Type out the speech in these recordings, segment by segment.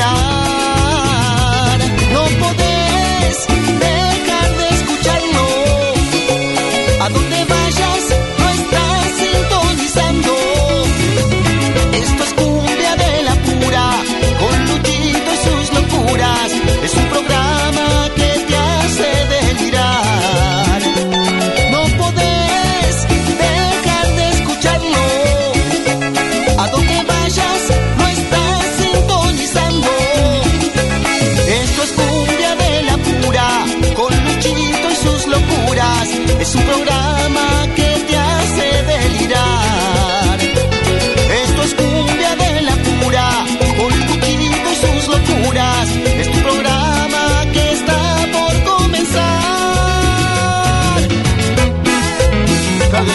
antes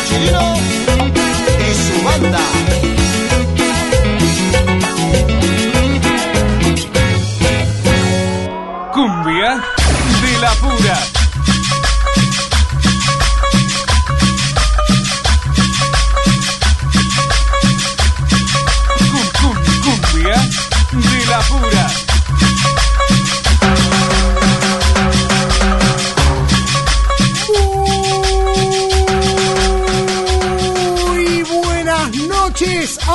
Carlos Chirino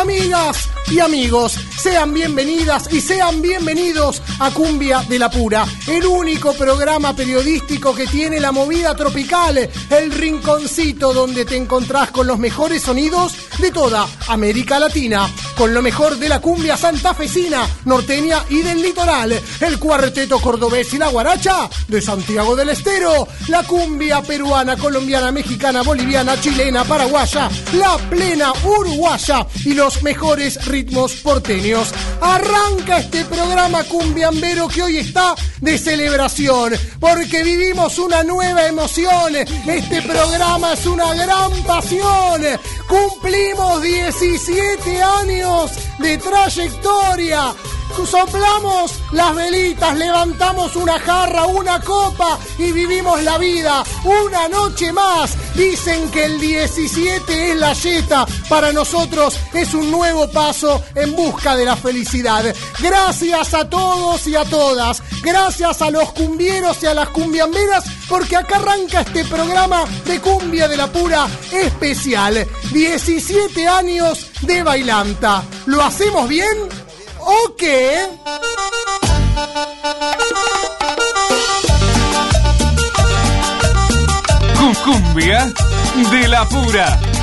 amigas y amigos. Sean bienvenidas y sean bienvenidos a Cumbia de la Pura, el único programa periodístico que tiene la movida tropical, el rinconcito donde te encontrás con los mejores sonidos de toda América Latina, con lo mejor de la cumbia santafesina, norteña y del litoral, el cuarteto cordobés y la guaracha de Santiago del Estero, la cumbia peruana, colombiana, mexicana, boliviana, chilena, paraguaya, la plena uruguaya y los mejores ritmos porteños. Arranca este programa cumbiambero que hoy está de celebración, porque vivimos una nueva emoción. Este programa es una gran pasión. Cumplimos 17 años de trayectoria. Soplamos las velitas, levantamos una jarra, una copa y vivimos la vida una noche más. Dicen que el 17 es la yeta. Para nosotros es un nuevo paso en busca de la felicidad. Gracias a todos y a todas. Gracias a los cumbieros y a las cumbiamberas porque acá arranca este programa de cumbia de la pura especial. 17 años de bailanta. ¿Lo hacemos bien? ¿O qué? Cum, cumbia de la pura.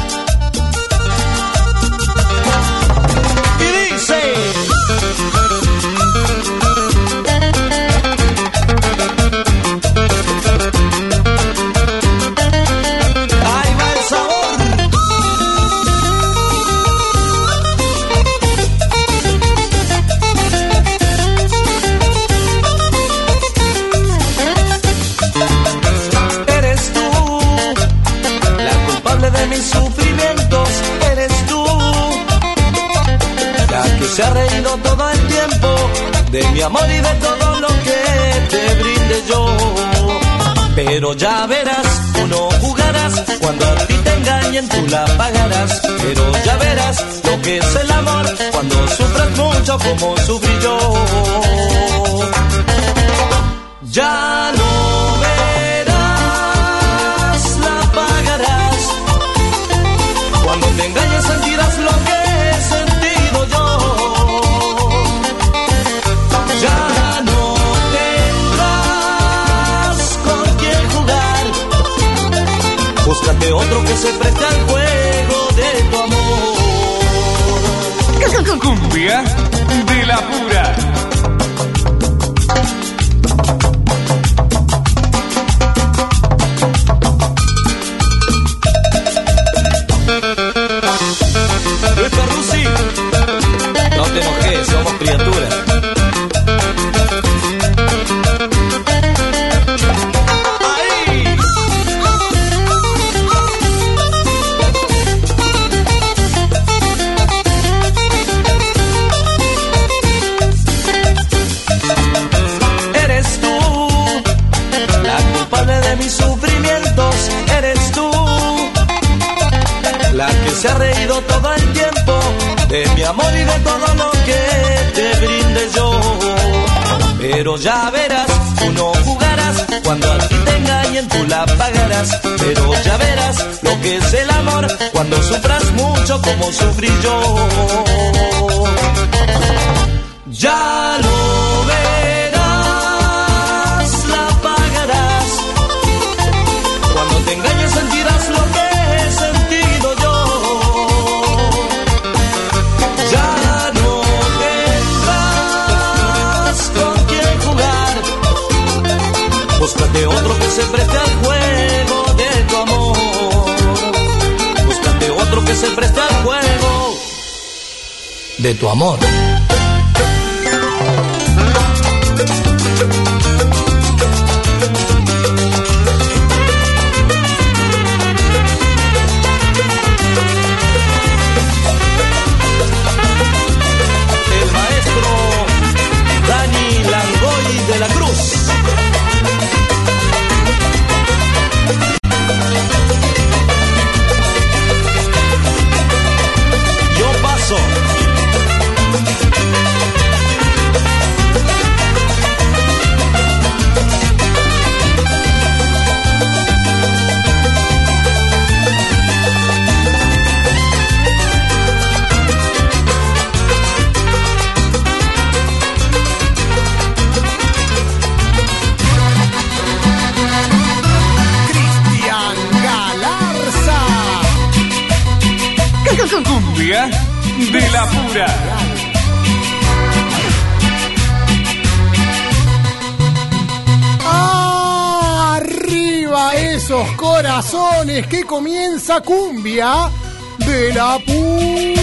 Corazones que comienza cumbia de la pura.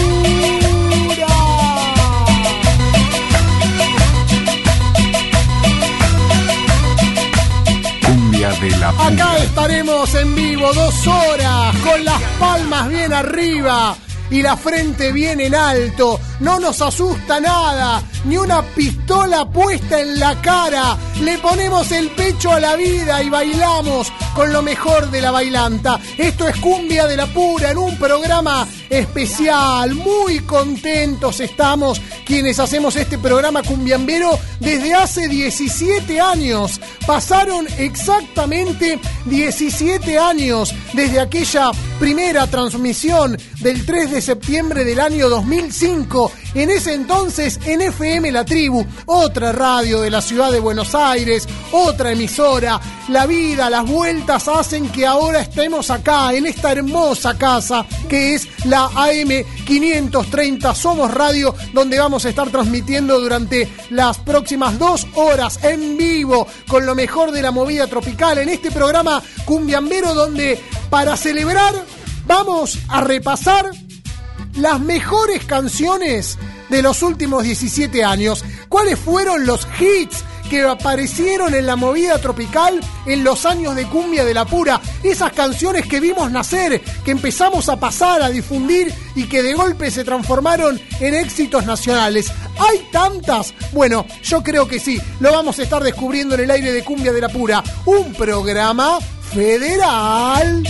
Cumbia de la Acá pura. estaremos en vivo dos horas con las palmas bien arriba y la frente bien en alto. No nos asusta nada, ni una pistola puesta en la cara. Le ponemos el pecho a la vida y bailamos con lo mejor de la bailanta. Esto es Cumbia de la Pura en un programa especial. Muy contentos estamos quienes hacemos este programa cumbiambero desde hace 17 años. Pasaron exactamente 17 años desde aquella primera transmisión del 3 de septiembre del año 2005. En ese entonces en FM La Tribu, otra radio de la ciudad de Buenos Aires, otra emisora. La vida, las vueltas hacen que ahora estemos acá, en esta hermosa casa que es la AM 530 Somos Radio, donde vamos a estar transmitiendo durante las próximas dos horas en vivo con lo mejor de la movida tropical en este programa Cumbiambero, donde para celebrar vamos a repasar las mejores canciones de los últimos 17 años. ¿Cuáles fueron los hits que aparecieron en la movida tropical en los años de cumbia de la pura? Esas canciones que vimos nacer, que empezamos a pasar, a difundir y que de golpe se transformaron en éxitos nacionales. ¿Hay tantas? Bueno, yo creo que sí. Lo vamos a estar descubriendo en el aire de cumbia de la pura. Un programa federal.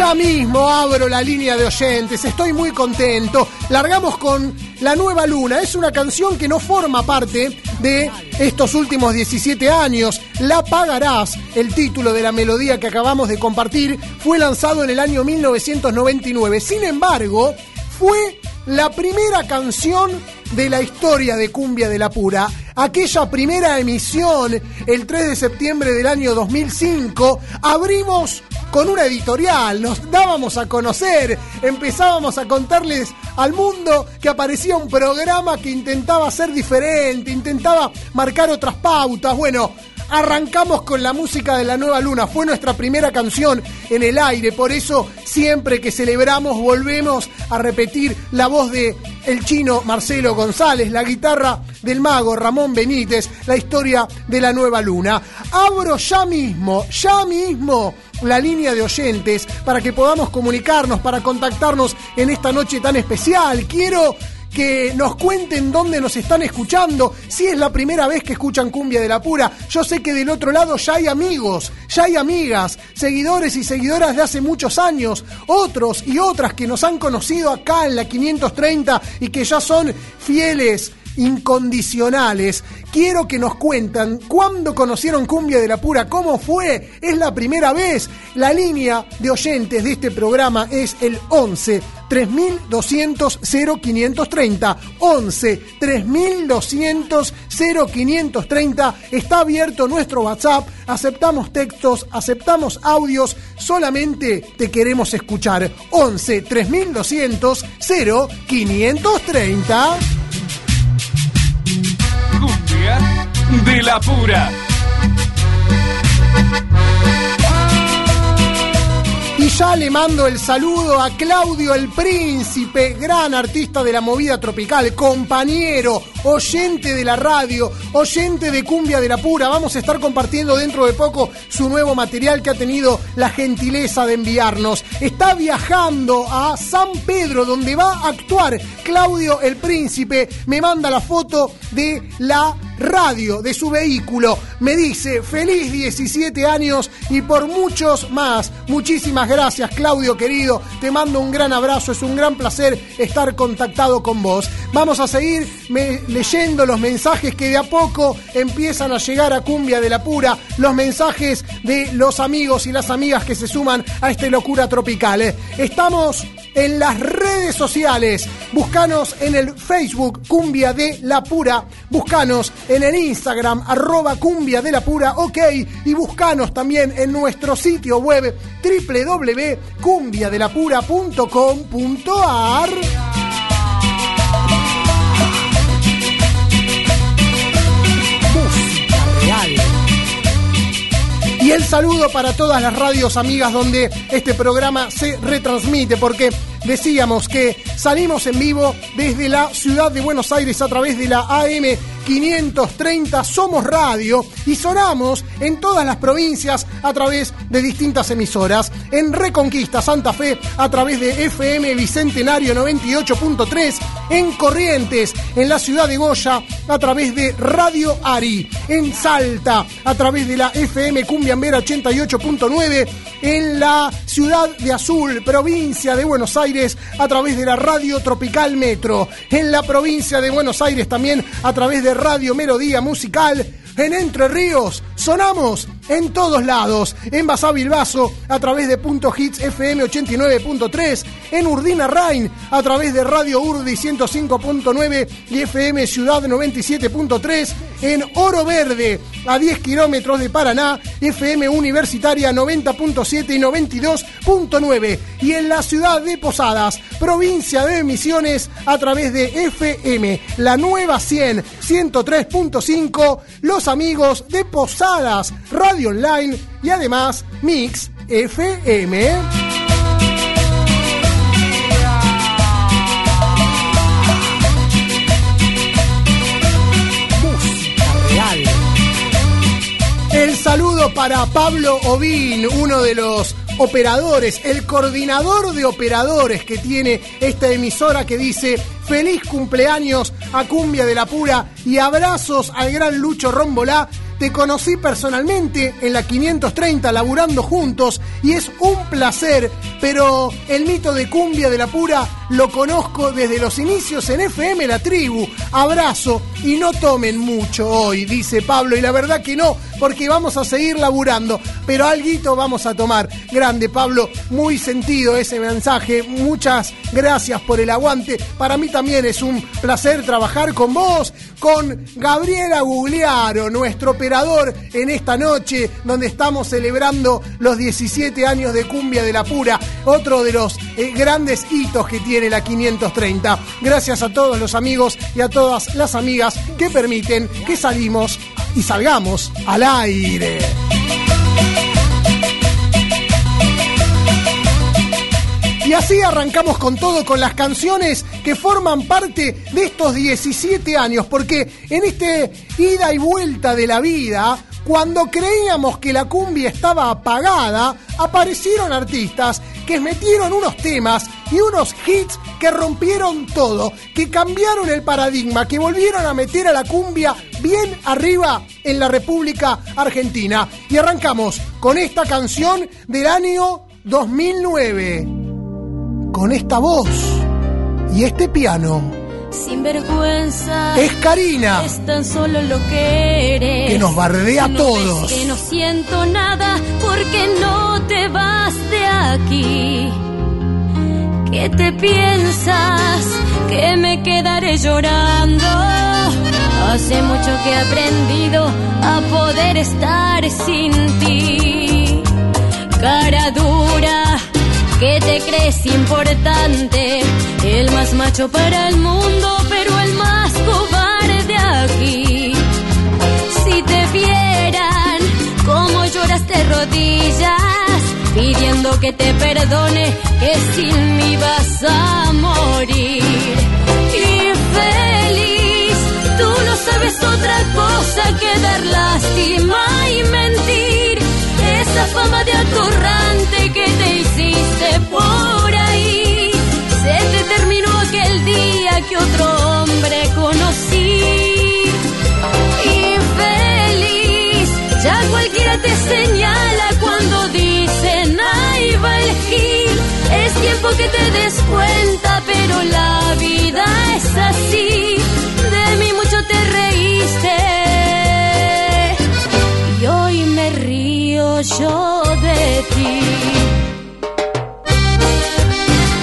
Ya mismo abro la línea de oyentes, estoy muy contento. Largamos con La Nueva Luna, es una canción que no forma parte de estos últimos 17 años. La Pagarás, el título de la melodía que acabamos de compartir, fue lanzado en el año 1999. Sin embargo, fue la primera canción de la historia de Cumbia de la Pura. Aquella primera emisión, el 3 de septiembre del año 2005, abrimos con una editorial, nos dábamos a conocer, empezábamos a contarles al mundo que aparecía un programa que intentaba ser diferente, intentaba marcar otras pautas. Bueno, arrancamos con la música de la nueva luna, fue nuestra primera canción en el aire, por eso siempre que celebramos volvemos a repetir la voz de el chino Marcelo González, la guitarra del mago Ramón Benítez, la historia de la nueva luna. Abro ya mismo, ya mismo la línea de oyentes para que podamos comunicarnos, para contactarnos en esta noche tan especial. Quiero que nos cuenten dónde nos están escuchando, si es la primera vez que escuchan Cumbia de la Pura. Yo sé que del otro lado ya hay amigos, ya hay amigas, seguidores y seguidoras de hace muchos años, otros y otras que nos han conocido acá en la 530 y que ya son fieles incondicionales. Quiero que nos cuentan cuándo conocieron Cumbia de la Pura, cómo fue, es la primera vez. La línea de oyentes de este programa es el 11 3200 0530. 11 3200 0530. Está abierto nuestro WhatsApp. Aceptamos textos, aceptamos audios. Solamente te queremos escuchar. 11 3200 0530. Cumbia de la pura. Ya le mando el saludo a Claudio el Príncipe, gran artista de la movida tropical, compañero, oyente de la radio, oyente de Cumbia de la Pura. Vamos a estar compartiendo dentro de poco su nuevo material que ha tenido la gentileza de enviarnos. Está viajando a San Pedro, donde va a actuar Claudio el Príncipe. Me manda la foto de la radio de su vehículo. Me dice, feliz 17 años y por muchos más. Muchísimas gracias, Claudio querido. Te mando un gran abrazo. Es un gran placer estar contactado con vos. Vamos a seguir leyendo los mensajes que de a poco empiezan a llegar a Cumbia de la Pura. Los mensajes de los amigos y las amigas que se suman a esta locura tropical. eh. Estamos en las redes sociales. Buscanos en el Facebook Cumbia de la Pura. Buscanos en el Instagram arroba Cumbia de la Pura, ok. Y buscanos también en nuestro sitio web www.cumbiadelapura.com.ar. Y el saludo para todas las radios amigas donde este programa se retransmite, porque decíamos que salimos en vivo desde la ciudad de Buenos Aires a través de la AM 530 Somos Radio y sonamos en todas las provincias a través de distintas emisoras. En Reconquista Santa Fe a través de FM Bicentenario 98.3, en Corrientes, en la ciudad de Goya a través de Radio Ari, en Salta a través de la FM Cumbiambera 88.9, en la ciudad de Azul, provincia de Buenos Aires, a través de la Radio Tropical Metro, en la provincia de Buenos Aires también a través de Radio Melodía Musical, en Entre Ríos, sonamos en todos lados, en Basá Bilbaso a través de Punto Hits FM 89.3, en Urdina Rain a través de Radio Urdi 105.9 y FM Ciudad 97.3, en Oro Verde a 10 kilómetros de Paraná, FM Universitaria 90.7 y 92.9 y en la ciudad de Posadas, provincia de Misiones a través de FM La Nueva 100 103.5, los amigos de Posadas Radio Online y además Mix FM. El saludo para Pablo Ovín, uno de los operadores, el coordinador de operadores que tiene esta emisora que dice feliz cumpleaños a Cumbia de la Pura y abrazos al gran Lucho Rombolá. Te conocí personalmente en la 530 laburando juntos y es un placer, pero el mito de Cumbia de la Pura lo conozco desde los inicios en FM La Tribu. Abrazo y no tomen mucho hoy, dice Pablo, y la verdad que no, porque vamos a seguir laburando, pero alguito vamos a tomar. Grande Pablo, muy sentido ese mensaje, muchas gracias por el aguante. Para mí también es un placer trabajar con vos, con Gabriela Gugliaro, nuestro operador en esta noche, donde estamos celebrando los 17 años de Cumbia de la Pura, otro de los eh, grandes hitos que tiene la 530. Gracias a todos los amigos y a todas las amigas que permiten que salimos y salgamos al aire. Y así arrancamos con todo, con las canciones que forman parte de estos 17 años, porque en este ida y vuelta de la vida, cuando creíamos que la cumbia estaba apagada, aparecieron artistas que metieron unos temas y unos hits que rompieron todo, que cambiaron el paradigma, que volvieron a meter a la cumbia bien arriba en la República Argentina. Y arrancamos con esta canción del año 2009, con esta voz y este piano. Sin vergüenza. Es Karina. Es tan solo lo que eres. Que nos bardea a no todos. ves que no siento nada porque no te vas de aquí. ¿Qué te piensas? Que me quedaré llorando. Hace mucho que he aprendido a poder estar sin ti. Cara dura que te crees importante, el más macho para el mundo, pero el más cobarde aquí. Si te vieran cómo lloras de rodillas, pidiendo que te perdone, que sin mí vas a morir. Infeliz, tú no sabes otra cosa que dar lástima y mentir. Esa fama de atorrante que te hiciste por ahí, se te terminó aquel día que otro hombre conocí. Infeliz, ya cualquiera te señala cuando dicen ahí va el gil. Es tiempo que te des cuenta, pero la vida es así. Yo de ti.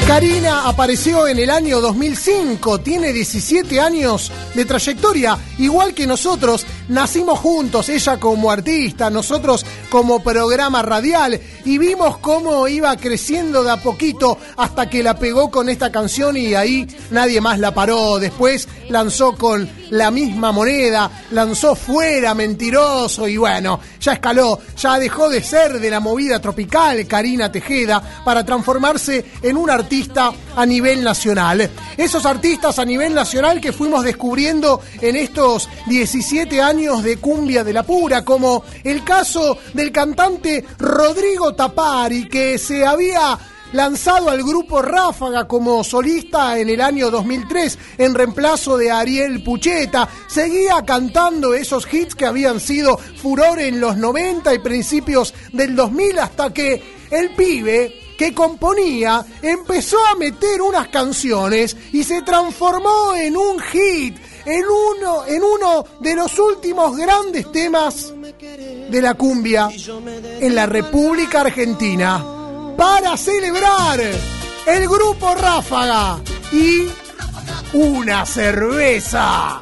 Karina apareció en el año 2005, tiene 17 años de trayectoria, igual que nosotros, nacimos juntos, ella como artista, nosotros como programa radial, y vimos cómo iba creciendo de a poquito hasta que la pegó con esta canción y ahí nadie más la paró. Después lanzó con la misma moneda, lanzó fuera, mentiroso, y bueno, ya escaló, ya dejó de ser de la movida tropical Karina Tejeda para transformarse en un artista a nivel nacional. Esos artistas a nivel nacional que fuimos descubriendo en estos 17 años de cumbia de la pura, como el caso del cantante Rodrigo Tapari, que se había lanzado al grupo Ráfaga como solista en el año 2003 en reemplazo de Ariel Pucheta, seguía cantando esos hits que habían sido furor en los 90 y principios del 2000 hasta que el pibe que componía empezó a meter unas canciones y se transformó en un hit, en uno, en uno de los últimos grandes temas de la cumbia en la República Argentina. Para celebrar el grupo Ráfaga y una cerveza.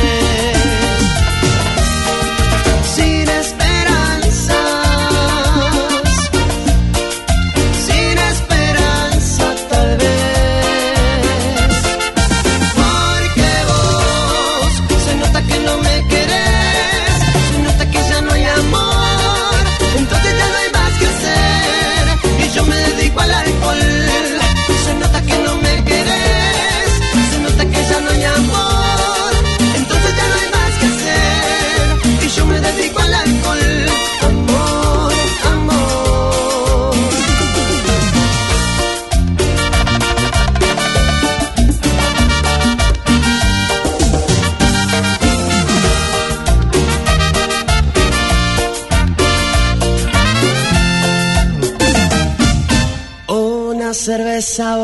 cerveza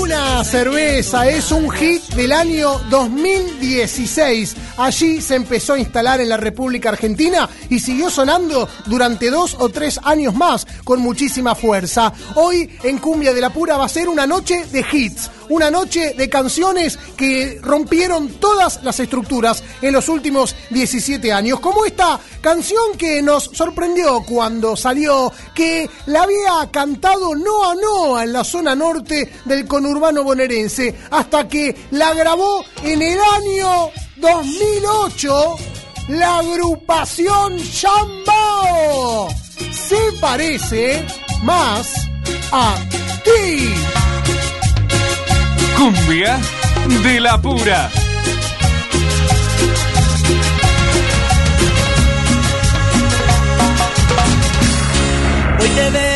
Una cerveza es un hit del año 2016. Allí se empezó a instalar en la República Argentina y siguió sonando durante dos o tres años más con muchísima fuerza. Hoy en Cumbia de la Pura va a ser una noche de hits, una noche de canciones que rompieron todas las estructuras en los últimos 17 años, como esta canción que nos sorprendió cuando salió, que la había cantado Noa Noa en la zona norte del conurbano bonaerense, hasta que la grabó en el año 2008 la agrupación Shambao. Se parece más a ti. Cumbia de la pura. Hoy te veo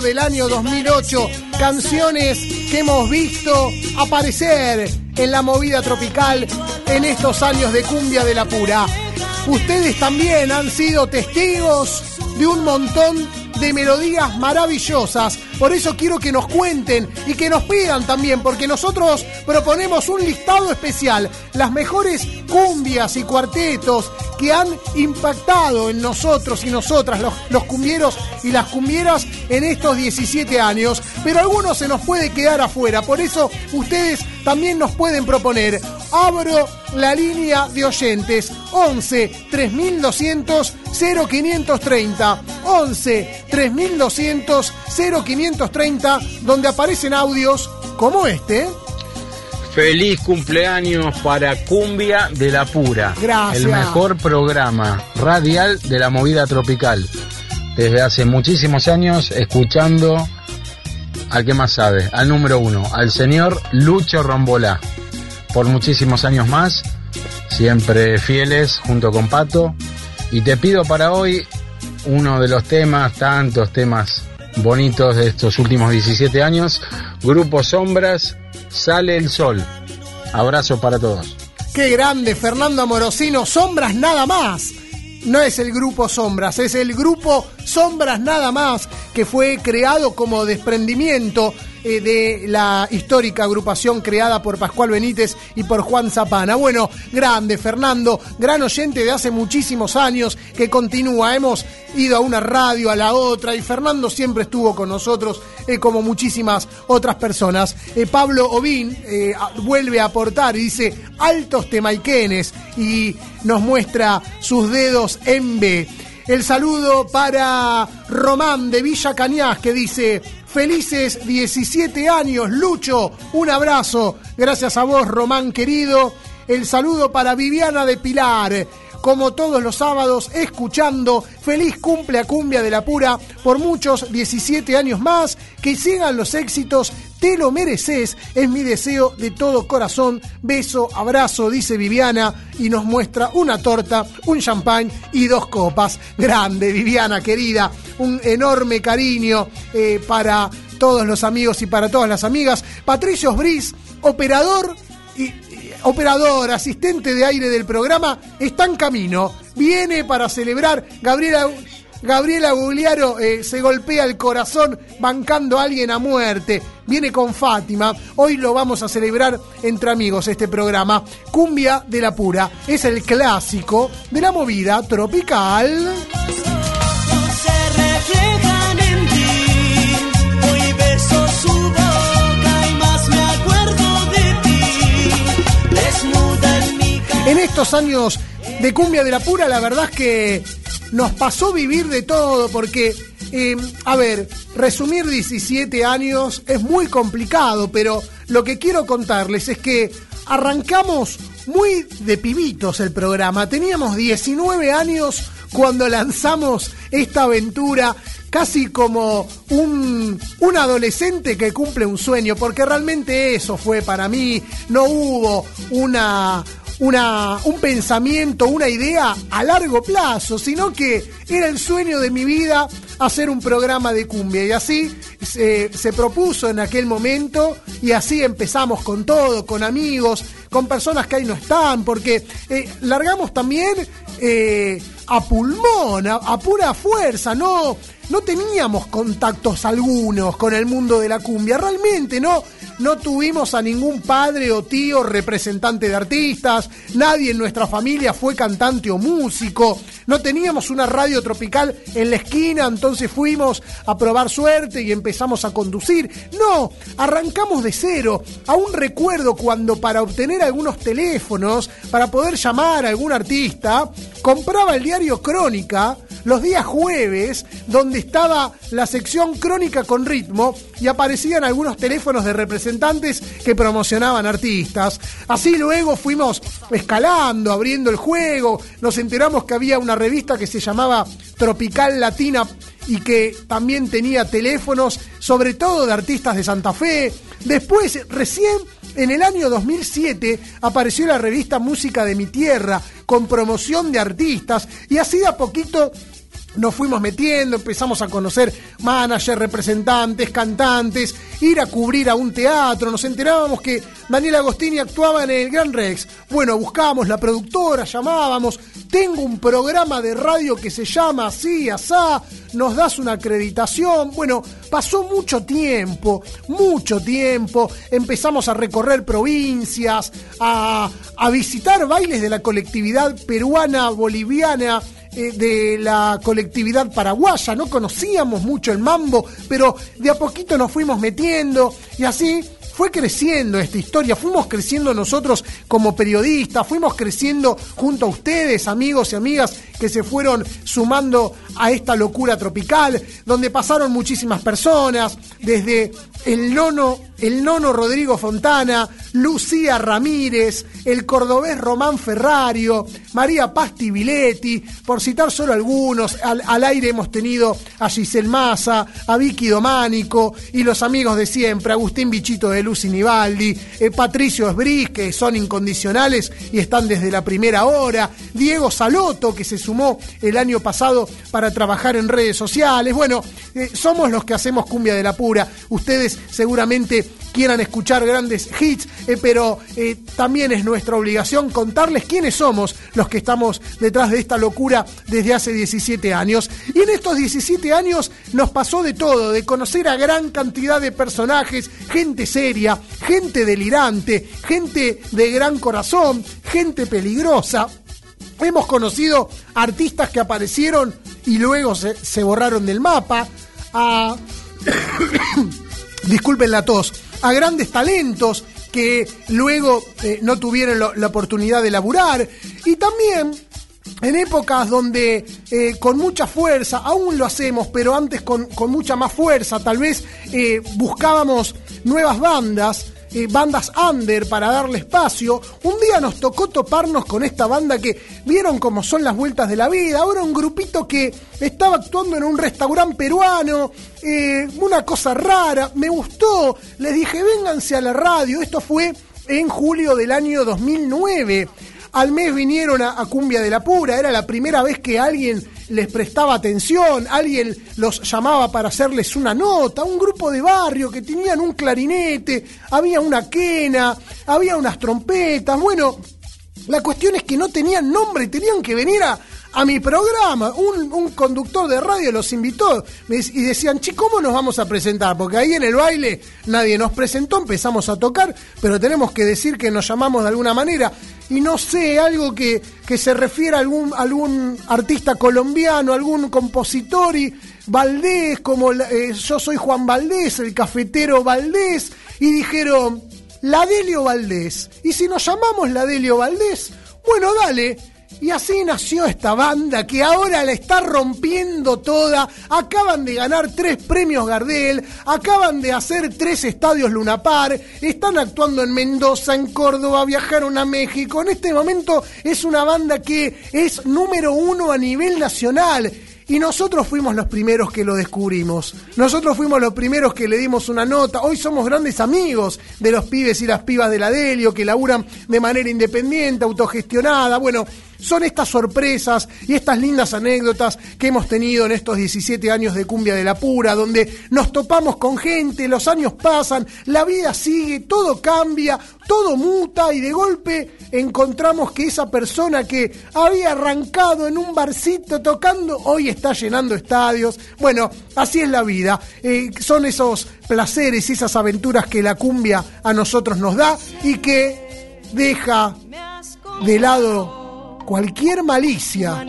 del año 2008, canciones que hemos visto aparecer en la movida tropical en estos años de cumbia de la pura. Ustedes también han sido testigos de un montón de melodías maravillosas. Por eso quiero que nos cuenten y que nos pidan también, porque nosotros proponemos un listado especial, las mejores cumbias y cuartetos que han impactado en nosotros y nosotras, los, los cumbieros y las cumbieras en estos 17 años, pero algunos se nos puede quedar afuera, por eso ustedes también nos pueden proponer. Abro la línea de oyentes 11 3200 0530 11 3200 0530 donde aparecen audios como este. Feliz cumpleaños para Cumbia de la Pura. Gracias. El mejor programa radial de la movida tropical. Desde hace muchísimos años escuchando al que más sabe, al número uno, al señor Lucho Rombolá. Por muchísimos años más, siempre fieles junto con Pato. Y te pido para hoy uno de los temas, tantos temas bonitos de estos últimos 17 años, Grupo Sombras, Sale el Sol. Abrazo para todos. Qué grande, Fernando Amorosino, Sombras nada más. No es el grupo Sombras, es el grupo Sombras nada más, que fue creado como desprendimiento eh, de la histórica agrupación creada por Pascual Benítez y por Juan Zapana. Bueno, grande, Fernando, gran oyente de hace muchísimos años, que continúa. Hemos ido a una radio, a la otra, y Fernando siempre estuvo con nosotros, eh, como muchísimas otras personas. Eh, Pablo Ovín vuelve a aportar y dice, altos temaiquenes, y nos muestra sus dedos en B. El saludo para Román de Villa Cañas que dice, felices 17 años, Lucho, un abrazo. Gracias a vos, Román querido. El saludo para Viviana de Pilar como todos los sábados, escuchando Feliz Cumple a Cumbia de la Pura por muchos 17 años más. Que sigan los éxitos, te lo mereces, es mi deseo de todo corazón. Beso, abrazo, dice Viviana y nos muestra una torta, un champán y dos copas. Grande, Viviana querida, un enorme cariño eh, para todos los amigos y para todas las amigas. Patricio Bris, operador y, operador, asistente de aire del programa, está en camino. Viene para celebrar. Gabriela, Gabriela Gugliaro eh, se golpea el corazón bancando a alguien a muerte. Viene con Fátima. Hoy lo vamos a celebrar entre amigos este programa. Cumbia de la Pura. Es el clásico de la movida tropical. En estos años de cumbia de la pura, la verdad es que nos pasó vivir de todo, porque, eh, a ver, resumir 17 años es muy complicado, pero lo que quiero contarles es que arrancamos muy de pibitos el programa. Teníamos 19 años cuando lanzamos esta aventura casi como un, un adolescente que cumple un sueño, porque realmente eso fue para mí, no hubo una, una, un pensamiento, una idea a largo plazo, sino que era el sueño de mi vida hacer un programa de cumbia. Y así se, se propuso en aquel momento y así empezamos con todo, con amigos, con personas que ahí no están, porque eh, largamos también eh, a pulmón, a, a pura fuerza, no, no teníamos contactos algunos con el mundo de la cumbia, realmente no, no tuvimos a ningún padre o tío representante de artistas, nadie en nuestra familia fue cantante o músico, no teníamos una radio tropical en la esquina, entonces fuimos a probar suerte y empezamos a conducir. No, arrancamos de cero. Aún recuerdo cuando para obtener algunos teléfonos, para poder llamar a algún artista, compraba el diario Crónica los días jueves, donde estaba la sección Crónica con ritmo y aparecían algunos teléfonos de representantes que promocionaban artistas. Así luego fuimos escalando, abriendo el juego, nos enteramos que había una revista que se llamaba Tropical Latina y que también tenía teléfonos, sobre todo de artistas de Santa Fe. Después, recién en el año 2007 apareció la revista Música de mi Tierra con promoción de artistas y así de a poquito nos fuimos metiendo, empezamos a conocer managers, representantes, cantantes, ir a cubrir a un teatro, nos enterábamos que Daniel Agostini actuaba en el Gran Rex. Bueno, buscábamos la productora, llamábamos, tengo un programa de radio que se llama así, asá, nos das una acreditación. Bueno, pasó mucho tiempo, mucho tiempo, empezamos a recorrer provincias, a, a visitar bailes de la colectividad peruana, boliviana, eh, de la colectividad paraguaya, no conocíamos mucho el mambo, pero de a poquito nos fuimos metiendo y así fue creciendo esta historia, fuimos creciendo nosotros como periodistas, fuimos creciendo junto a ustedes, amigos y amigas que se fueron sumando a esta locura tropical, donde pasaron muchísimas personas, desde el nono, el nono Rodrigo Fontana, Lucía Ramírez, el cordobés Román Ferrario, María Pasti Viletti, por citar solo algunos, al, aire hemos tenido a Giselle Massa, a Vicky Dománico y los amigos de siempre, Agustín Bichito de Lucy Nibaldi, eh, Patricio Esbris, que son incondicionales y están desde la primera hora, Diego Saloto, que se sumó el año pasado para trabajar en redes sociales. Bueno, eh, somos los que hacemos Cumbia de la Pura. Ustedes seguramente quieran escuchar grandes hits, eh, pero eh, también es nuestra obligación contarles quiénes somos los que estamos detrás de esta locura desde hace 17 años. Y en estos 17 años nos pasó de todo, de conocer a gran cantidad de personajes, gente seria, gente delirante, gente de gran corazón, gente peligrosa. Hemos conocido artistas que aparecieron y luego se, se borraron del mapa, a disculpen la tos, a grandes talentos que luego eh, no tuvieron lo- la oportunidad de laburar. Y también en épocas donde eh, con mucha fuerza, aún lo hacemos, pero antes con, con mucha más fuerza, tal vez eh, buscábamos nuevas bandas, eh, bandas under para darle espacio. Un día nos tocó toparnos con esta banda que vieron cómo son las vueltas de la vida. Ahora un grupito que estaba actuando en un restaurante peruano, eh, una cosa rara, me gustó. Les dije, vénganse a la radio. Esto fue en julio del año 2009. Al mes vinieron a, Cumbia de la Pura, era la primera vez que alguien les prestaba atención, alguien los llamaba para hacerles una nota, un grupo de barrio que tenían un clarinete, había una quena, había unas trompetas, bueno, la cuestión es que no tenían nombre, tenían que venir a, a mi programa. Un, un conductor de radio los invitó y decían, che, ¿cómo nos vamos a presentar? Porque ahí en el baile nadie nos presentó, empezamos a tocar, pero tenemos que decir que nos llamamos de alguna manera. Y no sé, algo que, que se refiere a algún, algún artista colombiano, algún compositor y Valdés, como eh, yo soy Juan Valdés, el cafetero Valdés, y dijeron, Ladelio Valdés. Y si nos llamamos Ladelio Valdés, bueno, dale. Y así nació esta banda que ahora la está rompiendo toda. Acaban de ganar tres premios Gardel, acaban de hacer tres estadios Lunapar, están actuando en Mendoza, en Córdoba, viajaron a México. En este momento es una banda que es número uno a nivel nacional. Y nosotros fuimos los primeros que lo descubrimos. Nosotros fuimos los primeros que le dimos una nota. Hoy somos grandes amigos de los pibes y las pibas de la Delio que laburan de manera independiente, autogestionada. Bueno, son estas sorpresas y estas lindas anécdotas que hemos tenido en estos 17 años de Cumbia de la Pura, donde nos topamos con gente, los años pasan, la vida sigue, todo cambia, todo muta y de golpe encontramos que esa persona que había arrancado en un barcito tocando, hoy está llenando estadios. Bueno, así es la vida. Eh, son esos placeres y esas aventuras que la cumbia a nosotros nos da y que deja de lado cualquier malicia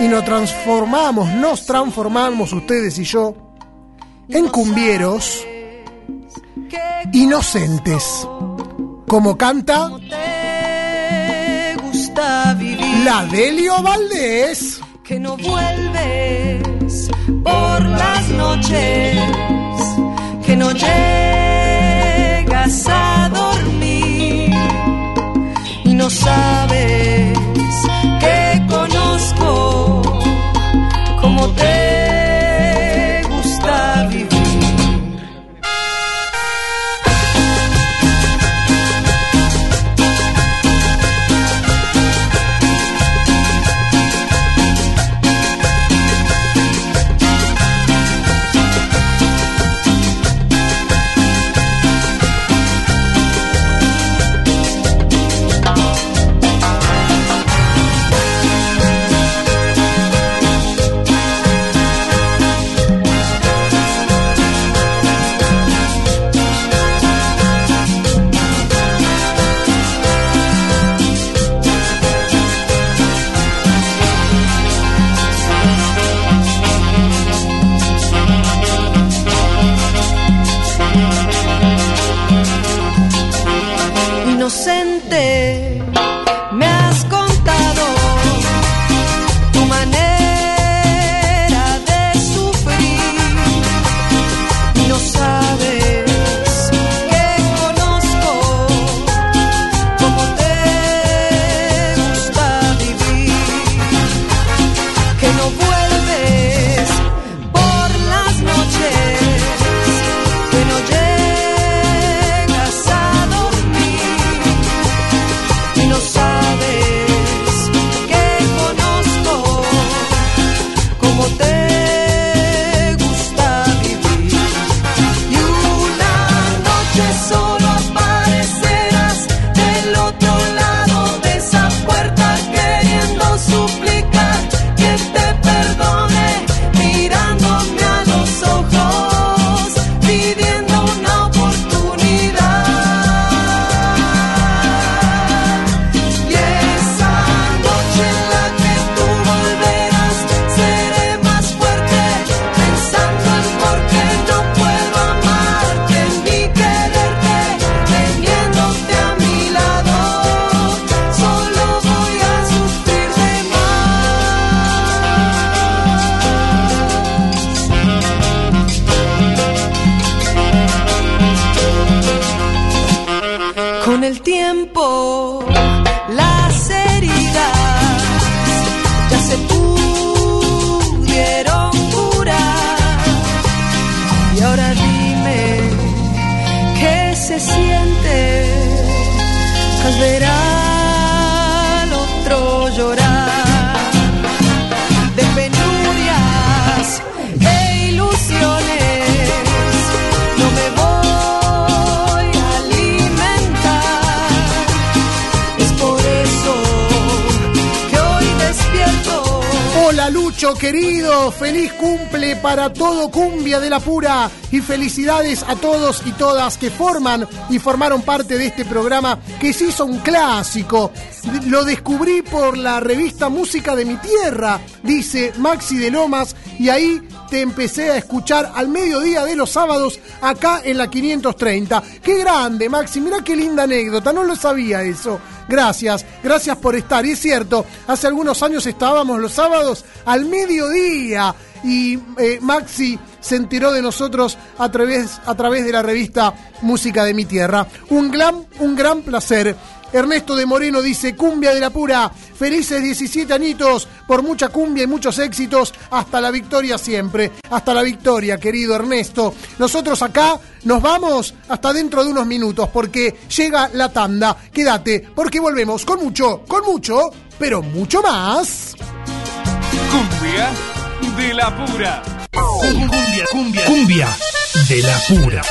y nos transformamos, nos transformamos ustedes y yo en cumbieros inocentes. Como canta la Delio Valdés. que no vuelves por las noches, que no llegas a dormir y no sabes cómo te para todo Cumbia de la Pura y felicidades a todos y todas que forman y formaron parte de este programa que se hizo un clásico. Lo descubrí por la revista Música de mi Tierra, dice Maxi de Lomas, y ahí te empecé a escuchar al mediodía de los sábados acá en la 530. Qué grande, Maxi, mirá qué linda anécdota, no lo sabía eso. Gracias, gracias por estar. Y es cierto, hace algunos años estábamos los sábados al mediodía y eh, Maxi se enteró de nosotros a través, a través de la revista Música de mi Tierra. Un gran, un gran placer. Ernesto de Moreno dice, cumbia de la pura, felices 17 añitos, por mucha cumbia y muchos éxitos, hasta la victoria siempre, hasta la victoria, querido Ernesto. Nosotros acá nos vamos hasta dentro de unos minutos, porque llega la tanda. Quédate, porque volvemos con mucho, con mucho, pero mucho más. Cumbia de la pura. Cumbia, cumbia, cumbia de la pura.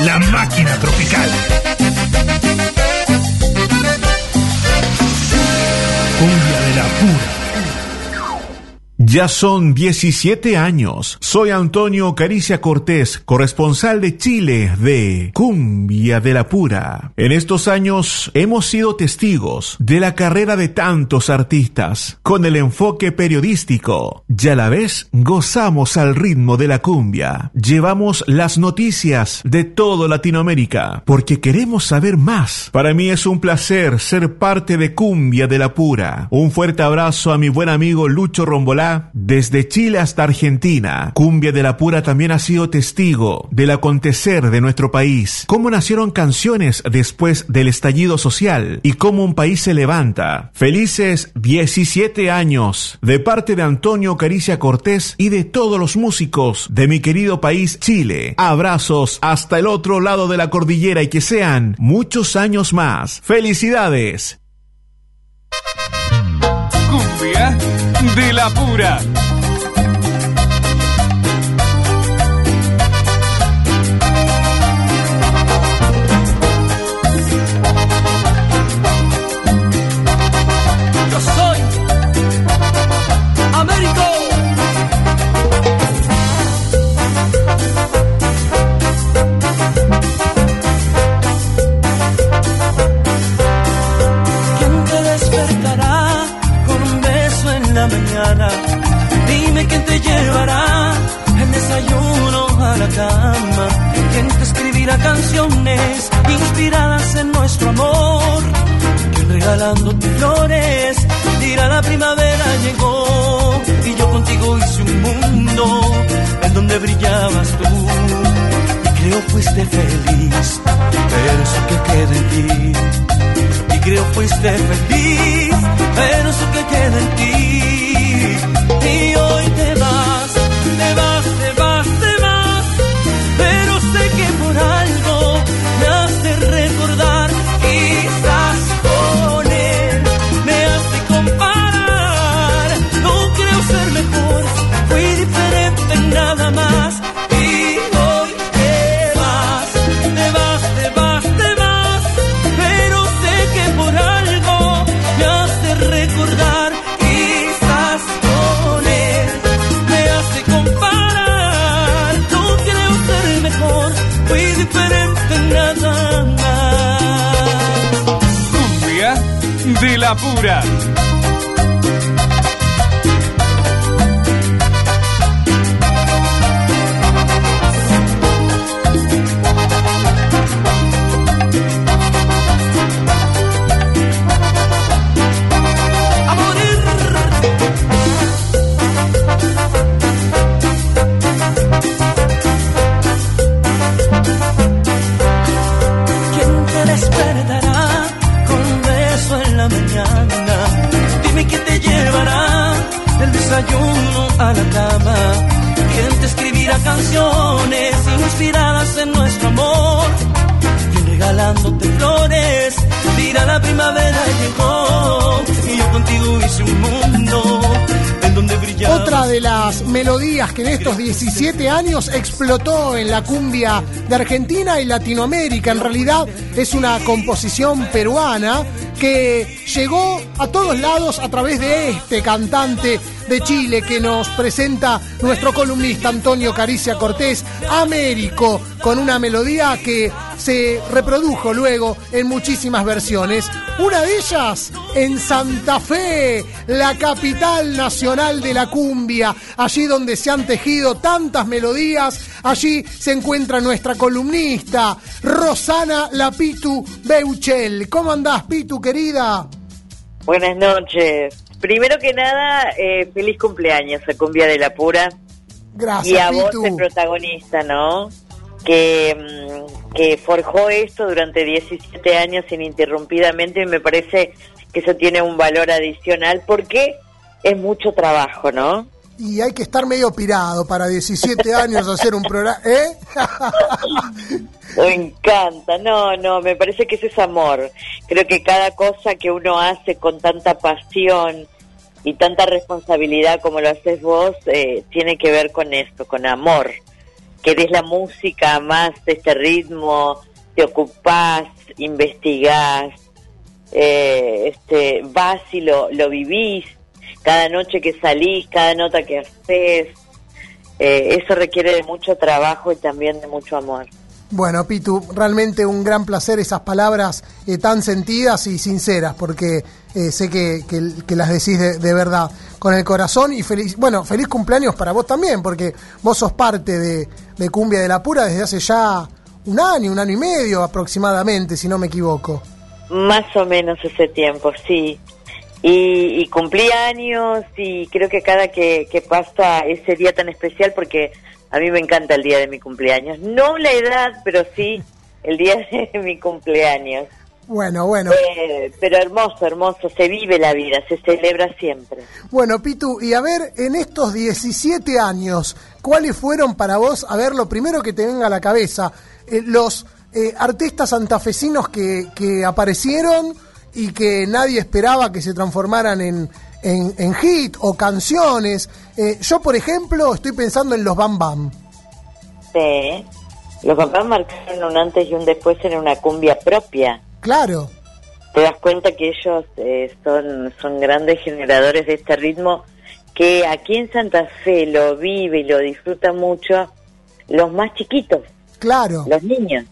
La máquina tropical. Cumbia de la pura. Ya son 17 años. Soy Antonio Caricia Cortés, corresponsal de Chile de Cumbia de la Pura. En estos años hemos sido testigos de la carrera de tantos artistas con el enfoque periodístico y a la vez gozamos al ritmo de la cumbia. Llevamos las noticias de todo Latinoamérica porque queremos saber más. Para mí es un placer ser parte de Cumbia de la Pura. Un fuerte abrazo a mi buen amigo Lucho Desde Chile hasta Argentina. Cumbia de la Pura también ha sido testigo del acontecer de nuestro país, cómo nacieron canciones después del estallido social y cómo un país se levanta. Felices 17 años de parte de Antonio Caricia Cortés y de todos los músicos de mi querido país Chile. Abrazos hasta el otro lado de la cordillera y que sean muchos años más. Felicidades. Cumbia de la pura. La cama. ¿Quién te escribirá canciones inspiradas en nuestro amor? ¿Quién regalándote flores dirá la primavera llegó? Y yo contigo hice un mundo en donde brillabas tú. Y creo fuiste feliz, pero eso que queda en ti y creo fuiste feliz, pero eso que queda en ti. Y hoy te vas, te vas, de la pura. A la cama. ¿Quién te escribirá canciones inspiradas en nuestro amor? ¿Quién regalándote flores Mira, la primavera llegó y yo contigo hice un mundo en donde brillaba. Otra de las melodías que en estos 17 años explotó en la cumbia de Argentina y Latinoamérica. En realidad es una composición peruana que llegó a todos lados a través de este cantante de Chile que nos presenta nuestro columnista Antonio Caricia Cortés, Américo, con una melodía que se reprodujo luego en muchísimas versiones. Una de ellas en Santa Fe, la capital nacional de la cumbia, allí donde se han tejido tantas melodías, allí se encuentra nuestra columnista, Rosana Lapitu Beuchel. ¿Cómo andás, Pitu, querida? Buenas noches. Primero que nada, eh, feliz cumpleaños a Cumbia de la Pura. Gracias, y a vos, Pitu. el protagonista, ¿no? Que, mm, que forjó esto durante 17 años ininterrumpidamente y me parece que eso tiene un valor adicional porque es mucho trabajo, ¿no? Y hay que estar medio pirado para 17 años hacer un programa. ¿Eh? Me encanta, no, no, me parece que eso es amor. Creo que cada cosa que uno hace con tanta pasión y tanta responsabilidad como lo haces vos, eh, tiene que ver con esto, con amor. Querés la música, más de este ritmo, te ocupás, investigás, eh, este, vas y lo, lo vivís, cada noche que salís, cada nota que haces, eh, eso requiere de mucho trabajo y también de mucho amor. Bueno, Pitu, realmente un gran placer esas palabras eh, tan sentidas y sinceras, porque eh, sé que, que- que las decís de, de verdad, con el corazón y feliz, bueno, feliz cumpleaños para vos también, porque vos sos parte de, de Cumbia de la Pura desde hace ya un año, un año y medio aproximadamente, si no me equivoco. Más o menos ese tiempo, sí. Y, y cumplí años y creo que cada que, que pasa ese día tan especial, porque a mí me encanta el día de mi cumpleaños. No la edad, pero sí el día de mi cumpleaños. Bueno, bueno. Eh, pero hermoso, hermoso, se vive la vida, se celebra siempre. Bueno, Pitu, y a ver, en estos 17 años, ¿cuáles fueron para vos, a ver, lo primero que te venga a la cabeza, eh, los eh, artistas santafesinos que, que aparecieron y que nadie esperaba que se transformaran en, en, en hit o canciones? Eh, yo, por ejemplo, estoy pensando en los Bam Bam. Sí. Los papás marcaron un antes y un después en una cumbia propia. Claro, te das cuenta que ellos eh, son, son grandes generadores de este ritmo que aquí en Santa Fe lo vive y lo disfruta mucho los más chiquitos, claro, los niños.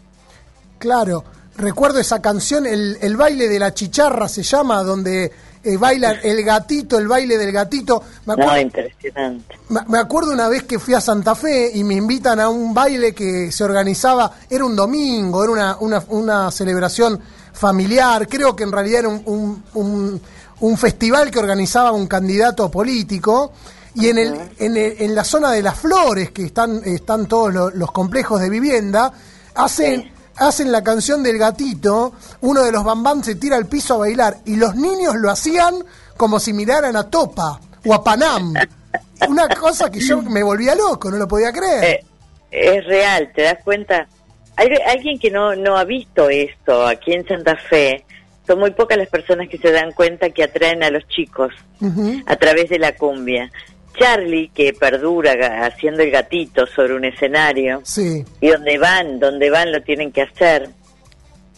claro. Recuerdo esa canción, el, el baile de la chicharra se llama, donde eh, bailan el gatito, el baile del gatito. Me No, acuerdo, impresionante. Me me acuerdo una vez que fui a Santa Fe y me invitan a un baile que se organizaba, era un domingo, era una, una, una celebración familiar, creo que en realidad era un, un, un- un festival que organizaba un candidato político y en, el, en, el- en la zona de las flores, que están, están todos lo- los complejos de vivienda, hacen... Hacen la canción del gatito, uno de los bambán se tira al piso a bailar y los niños lo hacían como si miraran a Topa o a Panam. Una cosa que yo me volvía loco, no lo podía creer. Eh, es real, ¿te das cuenta? Hay alguien que no, no ha visto esto aquí en Santa Fe. Son muy pocas las personas que se dan cuenta que atraen a los chicos a través de la cumbia. Charlie, que perdura haciendo el gatito sobre un escenario, Sí, y donde van, donde van lo tienen que hacer.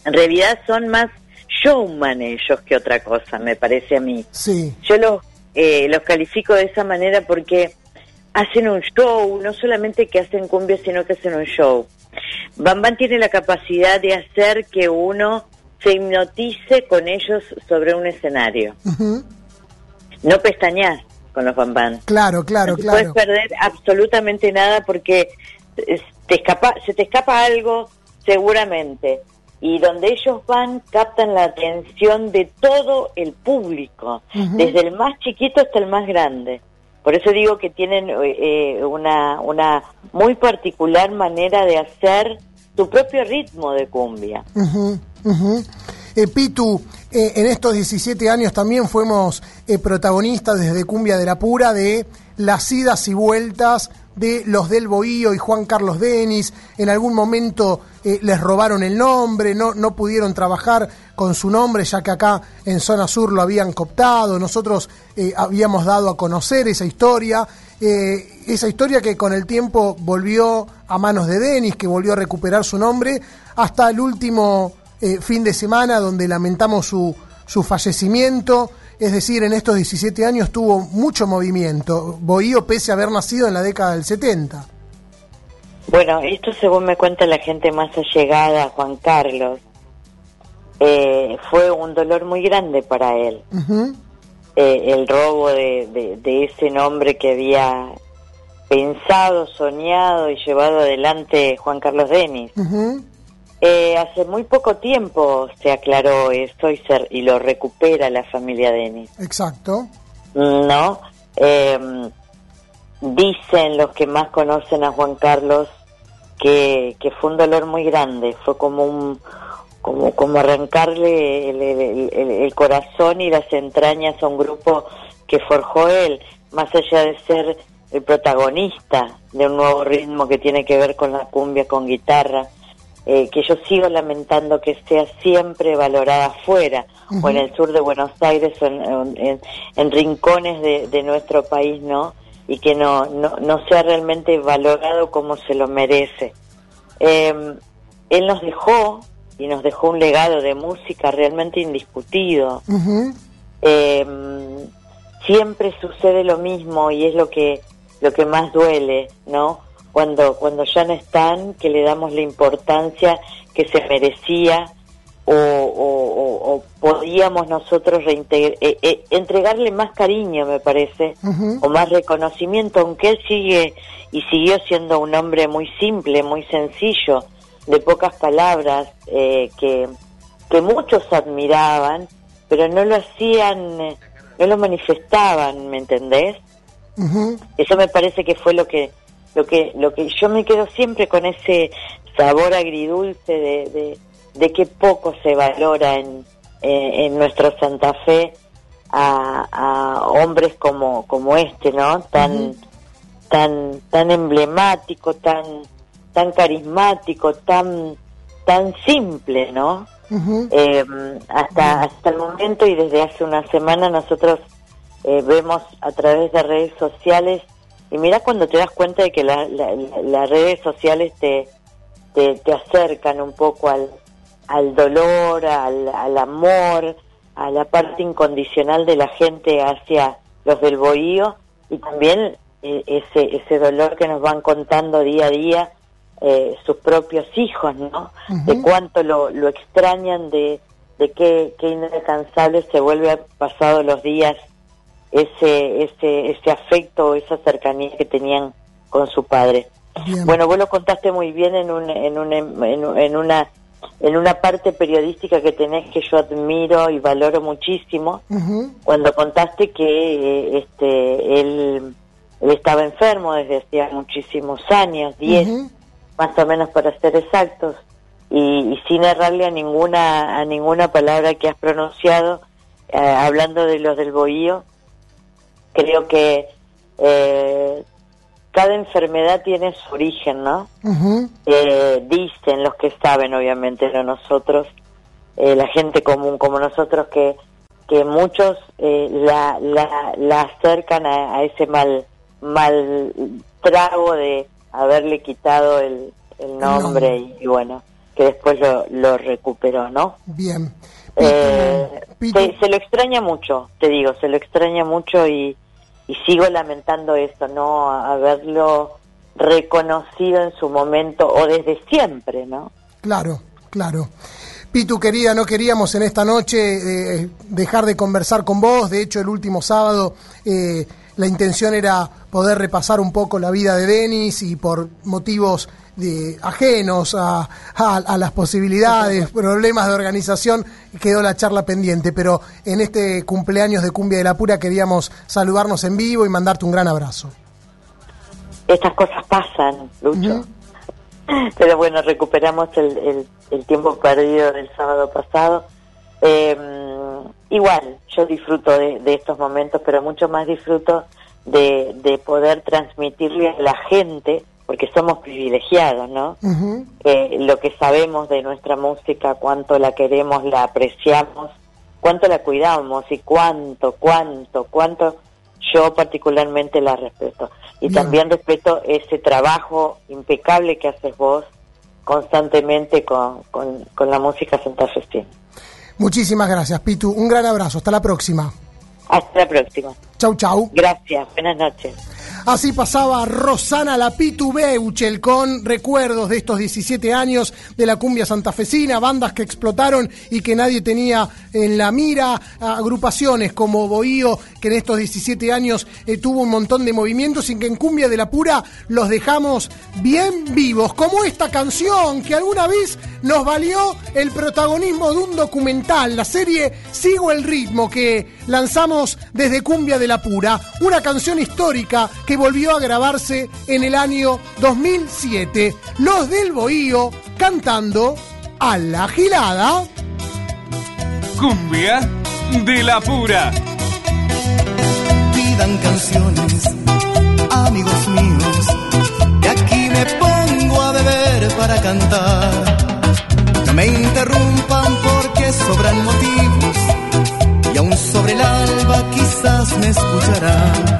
En realidad son más showman ellos que otra cosa, me parece a mí. sí, Yo los, eh, los califico de esa manera porque hacen un show, no solamente que hacen cumbia, sino que hacen un show. Bambán tiene la capacidad de hacer que uno se hipnotice con ellos sobre un escenario. No pestañas con los Bambán. claro, claro, no claro. puedes perder absolutamente nada porque te escapa, se te escapa algo seguramente. Y donde ellos van captan la atención de todo el público, desde el más chiquito hasta el más grande. Por eso digo que tienen eh, una, una muy particular manera de hacer su propio ritmo de cumbia. Eh, Pitu, eh, en estos 17 años también fuimos eh, protagonistas desde Cumbia de la Pura de las idas y vueltas de los del Bohío y Juan Carlos Denis. En algún momento les robaron el nombre, no, no pudieron trabajar con su nombre, ya que acá en Zona Sur lo habían cooptado. Nosotros habíamos dado a conocer esa historia. esa historia que con el tiempo volvió a manos de Denis, que volvió a recuperar su nombre, hasta el último eh, fin de semana donde lamentamos su, su fallecimiento. Es decir, en estos 17 años tuvo mucho movimiento. Bohío, pese a haber nacido en la década del 70. Bueno, esto según me cuenta la gente más allegada a Juan Carlos, eh, fue un dolor muy grande para él. Eh, el robo de, de- de ese nombre que había pensado, soñado y llevado adelante Juan Carlos Denis. Eh, hace muy poco tiempo se aclaró esto y, se- y lo recupera la familia Denis. Exacto. ¿no? Eh, dicen los que más conocen a Juan Carlos que, que fue un dolor muy grande, fue como un como, como arrancarle el, el- el- el corazón y las entrañas a un grupo que forjó él, más allá de ser el protagonista de un nuevo ritmo que tiene que ver con la cumbia con guitarra, eh, que yo sigo lamentando que sea siempre valorada afuera o en el sur de Buenos Aires o en, en- en rincones de, de nuestro país, ¿no? Y que no, no, no sea realmente valorado como se lo merece. Eh, él nos dejó y nos dejó un legado de música realmente indiscutido. Eh, siempre sucede lo mismo y es lo que lo que más duele, ¿no? Cuando cuando ya no están, que le damos la importancia que se merecía o, o- o- o podíamos nosotros reintegr- eh, eh, entregarle más cariño, me parece, o más reconocimiento, aunque él sigue y siguió siendo un hombre muy simple, muy sencillo, de pocas palabras, eh, que, que muchos admiraban, pero no lo hacían, no lo manifestaban, ¿me entendés? Eso me parece que fue lo que, lo que, lo que yo me quedo siempre con ese sabor agridulce de, de, de que poco se valora en, eh, en nuestro Santa Fe a, a hombres como, como este, ¿no? Tan, tan, tan emblemático, tan, tan carismático, tan, tan simple, ¿no? Eh, hasta, hasta el momento y desde hace una semana nosotros eh, vemos a través de redes sociales y mira cuando te das cuenta de que la- la- la- las redes sociales te, te, te acercan un poco al, al dolor, al, al amor, a la parte incondicional de la gente hacia los del bohío y también eh, ese, ese dolor que nos van contando día a día eh, sus propios hijos, ¿no? De cuánto lo, lo extrañan, de, de qué, qué inalcanzable se vuelve pasado los días ese, ese, ese afecto, esa cercanía que tenían con su padre. Bien. Bueno, vos lo contaste muy bien en, un, en, un, en, en una en una parte periodística que tenés que yo admiro y valoro muchísimo cuando contaste que eh, este él, él estaba enfermo desde hacía muchísimos años, 10 ujú. más o menos para ser exactos, y, y sin errarle a ninguna a ninguna palabra que has pronunciado, eh, hablando de los del bohío, creo que eh, cada enfermedad tiene su origen, ¿no? Ujú, Eh, dicen los que saben, obviamente, no nosotros, eh, la gente común como nosotros, que, que muchos eh, la, la, la acercan a, a ese mal, mal trago de haberle quitado el, el nombre y, y bueno, que después lo, lo recuperó, ¿no? Bien. Eh, se, se lo extraña mucho, te digo, se lo extraña mucho y, y sigo lamentando eso, no haberlo reconocido en su momento o desde siempre, ¿no? Claro, claro. Pitu, querida, no queríamos en esta noche eh, dejar de conversar con vos. De hecho, el último sábado eh, la intención era poder repasar un poco la vida de Denis y por motivos de, ajenos a, a- a las posibilidades, problemas de organización, quedó la charla pendiente. Pero en este cumpleaños de Cumbia de la Pura queríamos saludarnos en vivo y mandarte un gran abrazo. Estas cosas pasan, Lucho. Pero bueno, recuperamos el, el, el tiempo perdido del sábado pasado. Eh, igual, yo disfruto de, de estos momentos, pero mucho más disfruto de, de poder transmitirle a la gente, porque somos privilegiados, ¿no? Eh, lo que sabemos de nuestra música, cuánto la queremos, la apreciamos, cuánto la cuidamos y cuánto, cuánto, cuánto yo particularmente la respeto. Y Bien. también respeto ese trabajo impecable que haces vos constantemente con, con, con la música santafesina. Muchísimas gracias, Pitu. Un gran abrazo. Hasta la próxima. Hasta la próxima. Chau, chau. Gracias. Buenas noches. Así pasaba Rosana La Pitu Beuchel con recuerdos de estos 17 años de la cumbia santafesina, bandas que explotaron y que nadie tenía en la mira, agrupaciones como Bohío, que en estos 17 años eh, tuvo un montón de movimientos y que en Cumbia de la Pura los dejamos bien vivos, como esta canción que alguna vez nos valió el protagonismo de un documental, la serie Sigo el ritmo que lanzamos desde Cumbia de la Pura, una canción histórica que volvió a grabarse en el año 2007. Los del Bohío cantando a la gilada. Cumbia de la pura. pidan canciones, amigos míos, que aquí me pongo a beber para cantar. No me interrumpan porque sobran motivos quizás me escucharán.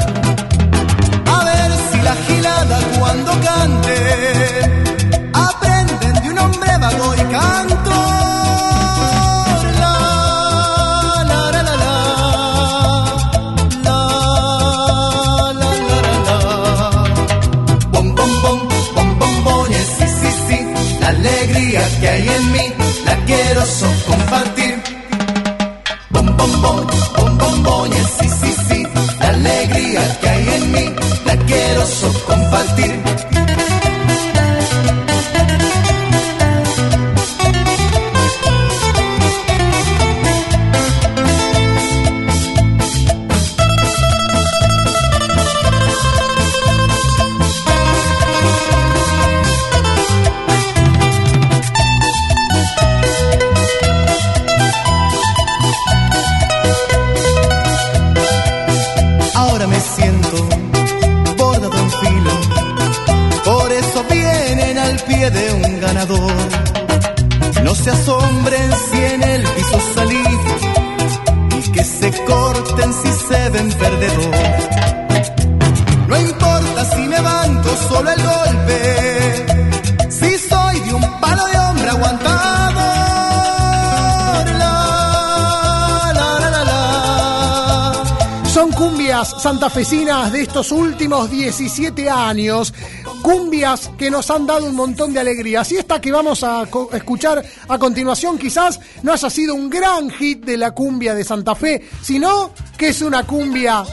De estos últimos 17 años. Cumbias que nos han dado un montón de alegrías. Y esta que vamos a escuchar a continuación quizás no haya sido un gran hit de la cumbia de Santa Fe, sino que es una cumbia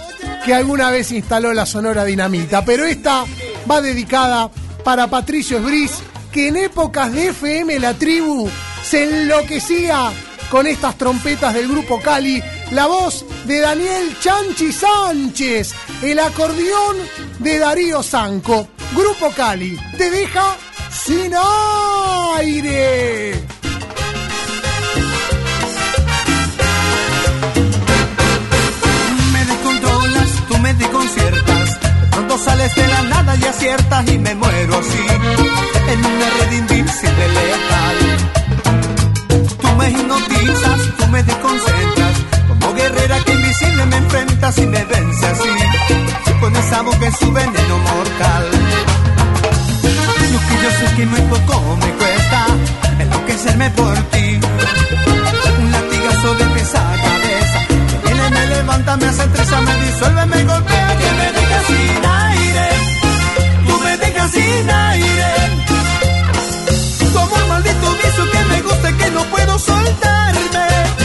que alguna vez instaló la Sonora Dinamita. Pero esta va dedicada para Patricio Esbris, que en épocas de FM La Tribu se enloquecía con estas trompetas del grupo Cali, la voz de Daniel Chanchi Sánchez, el acordeón de Darío Zanco. Grupo Cali, te deja sin aire. me descontrolas, tú me desconciertas. De pronto sales de la nada y aciertas y me muero así. En una red invisible letal. Tú me hipnotizas, tú me desconcentras. Como guerrera que invisible me enfrentas y me vence así. Con esa boca en su veneno mortal. Lo que yo sé que muy poco me cuesta enloquecerme por ti. Un latigazo de pieza a cabeza. Viene, me levanta, me hace estresa, me disuelve, me golpea, que me deja sin aire. Tú me dejas sin aire. Como un maldito vicio que me gusta que no puedo soltarme.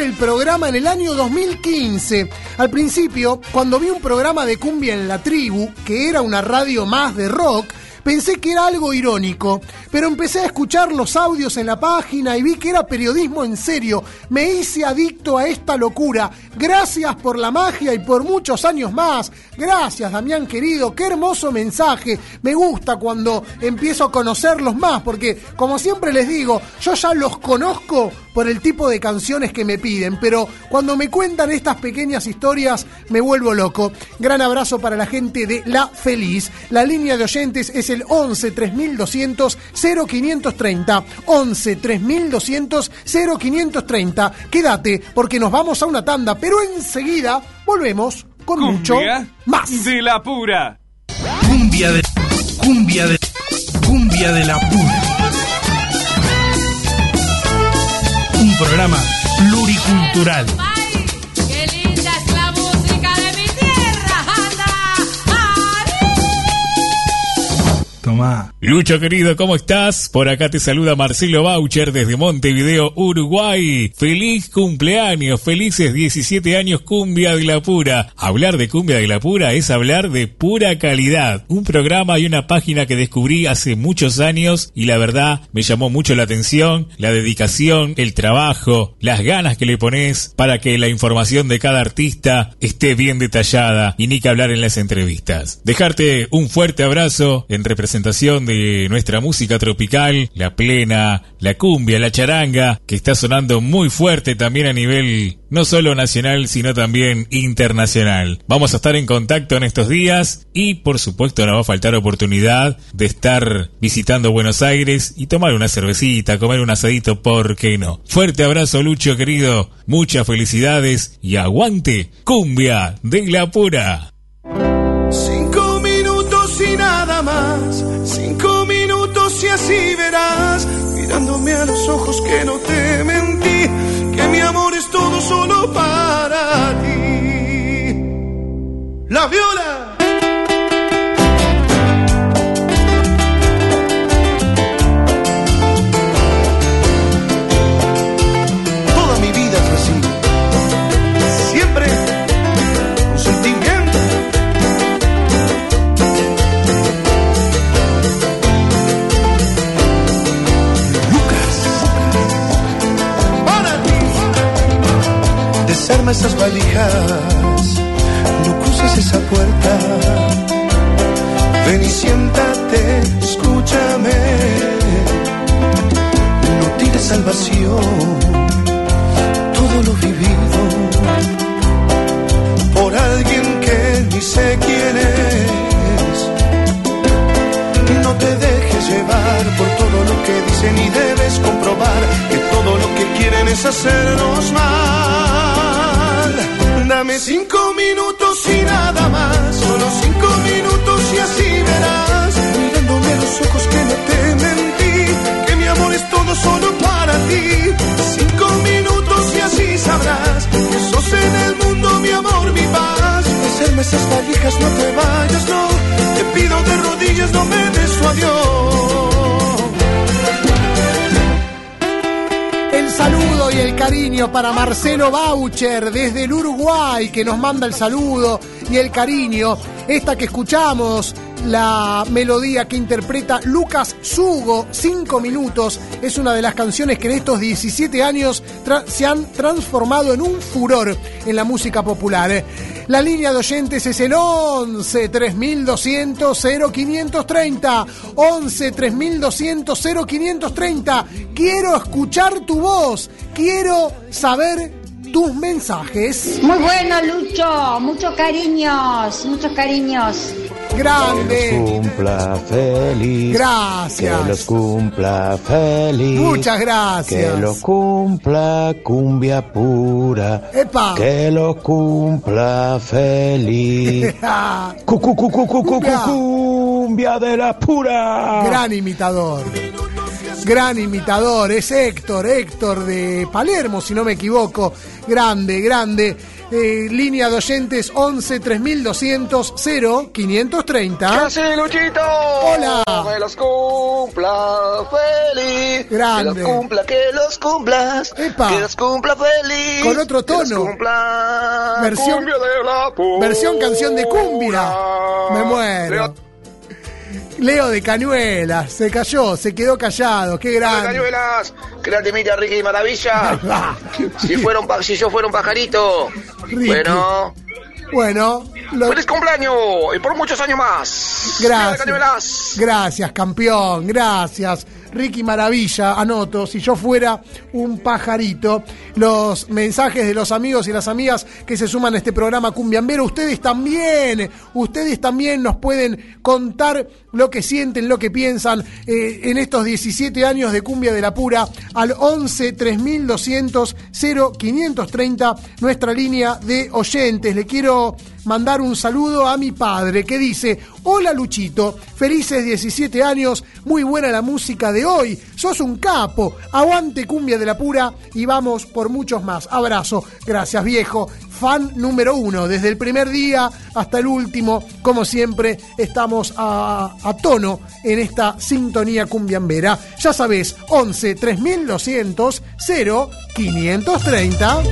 El programa en el año 2015. Al principio, cuando vi un programa de cumbia en la tribu, que era una radio más de rock, pensé que era algo irónico, pero empecé a escuchar los audios en la página y vi que era periodismo en serio. Me hice adicto a esta locura. Gracias por la magia y por muchos años más. Gracias, Damián querido. Qué hermoso mensaje. Me gusta cuando empiezo a conocerlos más, porque como siempre les digo, yo ya los conozco por el tipo de canciones que me piden, pero cuando me cuentan estas pequeñas historias me vuelvo loco. Gran abrazo para la gente de La Feliz. La línea de oyentes es el 11 3200 0530. 11 3200 0530. Quédate porque nos vamos a una tanda, pero enseguida volvemos con mucho más. de la pura. Cumbia de. Cumbia de. Cumbia de la pura. Un programa pluricultural. Tomá. Lucho querido, ¿cómo estás? Por acá te saluda Marcelo Baucher desde Montevideo, Uruguay. Feliz cumpleaños, felices 17 años Cumbia de la Pura. Hablar de Cumbia de la Pura es hablar de pura calidad. Un programa y una página que descubrí hace muchos años y la verdad me llamó mucho la atención, la dedicación, el trabajo, las ganas que le pones para que la información de cada artista esté bien detallada y ni que hablar en las entrevistas. Dejarte un fuerte abrazo en representación de nuestra música tropical, la plena, la cumbia, la charanga, que está sonando muy fuerte también a nivel no solo nacional, sino también internacional. Vamos a estar en contacto en estos días y por supuesto no va a faltar oportunidad de estar visitando Buenos Aires y tomar una cervecita, comer un asadito, ¿por qué no? Fuerte abrazo Lucho querido, muchas felicidades y aguante cumbia de la pura. Cinco minutos y nada más. Cinco minutos y así verás. Mirándome a los ojos que no te mentí. Que mi amor es todo solo para ti. La viola. Desarma esas valijas, no cruces esa puerta. Ven y siéntate, escúchame. No tires al vacío todo lo vivido por alguien que ni sé quién es. No te dejes llevar por todo lo que dicen y debes comprobar que todo lo que quieren es hacernos mal. Dame cinco minutos y nada más, solo cinco minutos y así verás, mirándome los ojos que no te mentí, que mi amor es todo solo para ti. Cinco minutos y así sabrás que sos en el mundo mi amor, mi paz. Hacerme esas valijas, no te vayas, no. Te pido de rodillas, no me des su adiós. Saludo y el cariño para Marcelo Baucher desde el Uruguay que nos manda el saludo y el cariño. Esta que escuchamos la melodía que interpreta Lucas Sugo, 5 minutos. Es una de las canciones que en estos 17 años se han transformado en un furor en la música popular. La línea de oyentes es el 11 3200 0530. 11 3200 0530. Quiero escuchar tu voz. Quiero saber tus mensajes. Muy bueno, Lucho. Muchos cariños, muchos cariños. Grande. cumpla feliz. Gracias. Que los cumpla feliz. Muchas gracias. Que los cumpla cumbia pura. Epa. Que los cumpla feliz. Cu, cu, cu, cu, cu, cu, Cumbia. cumbia de la pura. Gran imitador. Gran imitador. Es Héctor, Héctor de Palermo, si no me equivoco. Grande, grande. Eh, línea de oyentes 11 3200 0 530. hace, Luchito? Hola. Que los cumpla feliz. Grande. Que los cumpla, que los cumplas. Epa. Que los cumpla feliz. Con otro Que los tono. cumpla. Versión- cumbia de la pura. Versión canción de cumbia. Me muero. Leo de Cañuelas, se cayó, se quedó callado, qué grande. Cañuelas, la temita Ricky y Maravilla. si, fuera un si yo fuera un pajarito. Ricky. Bueno, Bueno, lo- feliz cumpleaños y por muchos años más. Gracias. Cañuelas. Gracias, campeón, gracias. Ricky Maravilla, anoto, si yo fuera un pajarito, los mensajes de los amigos y las amigas que se suman a este programa Cumbiambero, ustedes también, ustedes también nos pueden contar lo que sienten, lo que piensan eh, en estos 17 años de Cumbia de la Pura al 11 3200 0530, nuestra línea de oyentes. Le quiero mandar un saludo a mi padre que dice, hola Luchito, felices 17 años, muy buena la música de hoy, sos un capo, aguante cumbia de la pura y vamos por muchos más. Abrazo, gracias viejo, fan número uno, desde el primer día hasta el último, como siempre, estamos a, a tono en esta sintonía cumbiambera. Ya sabés, 11 3200 0 530.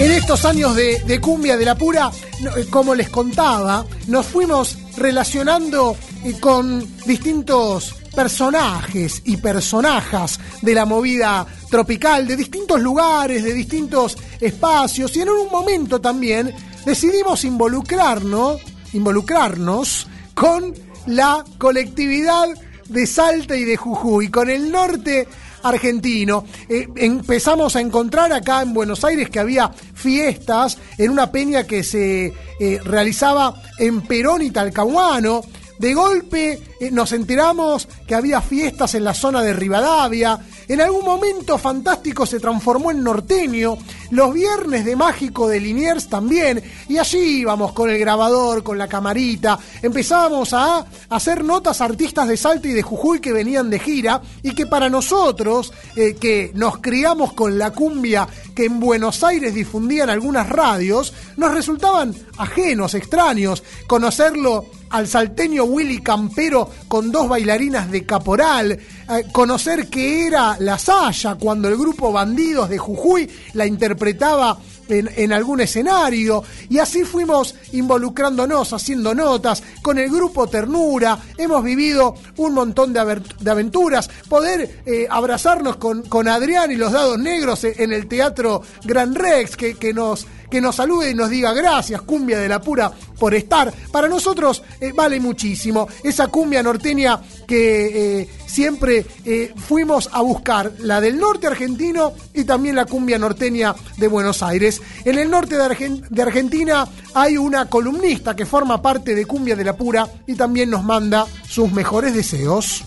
En estos años de, cumbia de la pura, eh, como les contaba, nos fuimos relacionando eh, con distintos personajes y personajas de la movida tropical, de distintos lugares, de distintos espacios, y en un momento también decidimos involucrarnos, involucrarnos con la colectividad de Salta y de Jujuy, con el norte argentino. Eh, empezamos a encontrar acá en Buenos Aires que había fiestas en una peña que se eh, realizaba en Perón y Talcahuano. De golpe eh, nos enteramos que había fiestas en la zona de Rivadavia. En algún momento Fantástico se transformó en norteño. Los viernes de Mágico de Liniers también. Y allí íbamos con el grabador, con la camarita. Empezábamos a hacer notas a artistas de Salta y de Jujuy que venían de gira. Y que para nosotros, eh, que nos criamos con la cumbia que en Buenos Aires difundían algunas radios, nos resultaban ajenos, extraños. Conocerlo al salteño Willy Campero con dos bailarinas de caporal, eh, conocer que era la Saya cuando el grupo Bandidos de Jujuy la interpretaba en, algún escenario, y así fuimos involucrándonos, haciendo notas con el grupo Ternura, hemos vivido un montón de aventuras, poder eh, abrazarnos con, con Adrián y los dados negros eh, en el Teatro Gran Rex, que, que nos que nos salude y nos diga gracias, cumbia de la pura, por estar. Para nosotros eh, vale muchísimo esa cumbia norteña que eh, siempre eh, fuimos a buscar, la del norte argentino y también la cumbia norteña de Buenos Aires. En el norte de, Argen- de Argentina hay una columnista que forma parte de Cumbia de la Pura y también nos manda sus mejores deseos.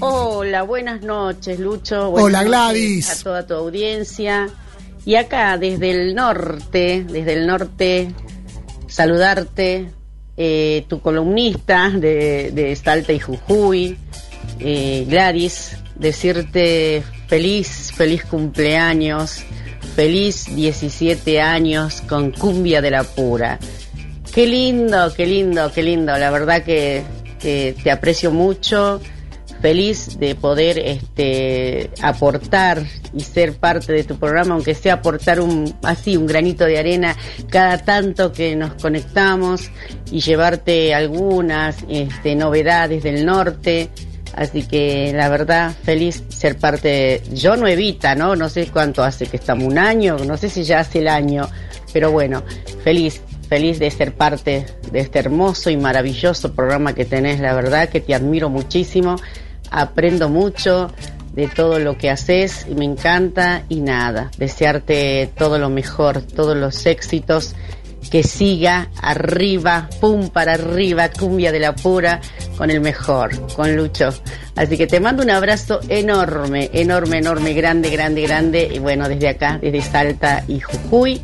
Hola, buenas noches, Lucho. Buenas Hola, noches Gladys. A toda tu audiencia. Y acá, desde el norte, desde el norte, saludarte, eh, tu columnista de, de Salta y Jujuy, eh, Gladys, decirte feliz, feliz cumpleaños, feliz 17 años con Cumbia de la Pura. Qué lindo, qué lindo, qué lindo. La verdad que, que te aprecio mucho. Feliz de poder este, aportar y ser parte de tu programa, aunque sea aportar un, así un granito de arena cada tanto que nos conectamos y llevarte algunas este, novedades del norte. Así que la verdad, feliz ser parte, yo no evita, ¿no? No sé cuánto hace que estamos, un año, no sé si ya hace el año, pero bueno, feliz, feliz de ser parte de este hermoso y maravilloso programa que tenés, la verdad que te admiro muchísimo, aprendo mucho de todo lo que haces y me encanta y nada, desearte todo lo mejor, todos los éxitos, que siga arriba, pum para arriba, cumbia de la pura, con el mejor, con Lucho. Así que te mando un abrazo enorme, enorme, enorme, grande, grande, grande, y bueno, desde acá, desde Salta y Jujuy,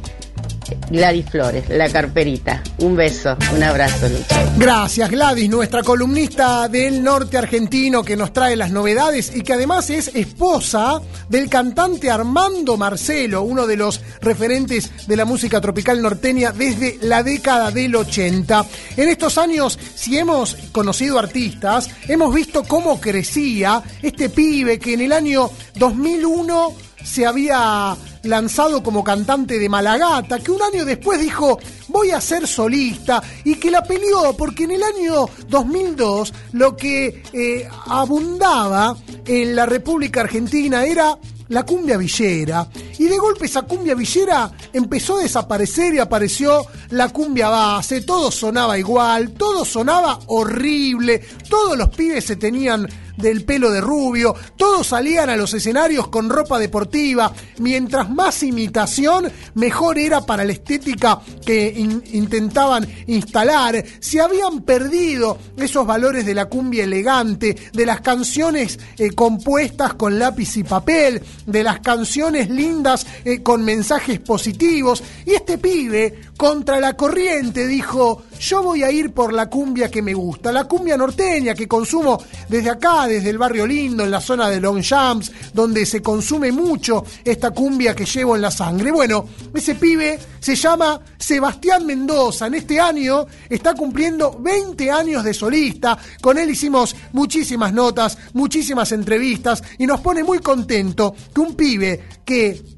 Gladys Flores, la carperita. Un beso, un abrazo, Lucho. Gracias Gladys, nuestra columnista del norte argentino que nos trae las novedades y que además es esposa del cantante Armando Marcelo, uno de los referentes de la música tropical norteña desde la década del 80. En estos años, si hemos conocido artistas, hemos visto cómo crecía este pibe que en el año 2001 se había lanzado como cantante de Malagata, que un año después dijo, voy a ser solista, y que la peleó porque en el año 2002 lo que eh, abundaba en la República Argentina era la cumbia villera. Y de golpe esa cumbia villera empezó a desaparecer y apareció la cumbia base. Todo sonaba igual, todo sonaba horrible, todos los pibes se tenían del pelo de rubio, todos salían a los escenarios con ropa deportiva, mientras más imitación, mejor era para la estética que in- intentaban instalar, se habían perdido esos valores de la cumbia elegante, de las canciones eh, compuestas con lápiz y papel, de las canciones lindas eh, con mensajes positivos, y este pibe, contra la corriente, dijo, yo voy a ir por la cumbia que me gusta, la cumbia norteña que consumo desde acá, desde el barrio lindo, en la zona de Longchamps, donde se consume mucho esta cumbia que llevo en la sangre. Bueno, ese pibe se llama Sebastián Mendoza. En este año está cumpliendo 20 años de solista. Con él hicimos muchísimas notas, muchísimas entrevistas y nos pone muy contento que un pibe que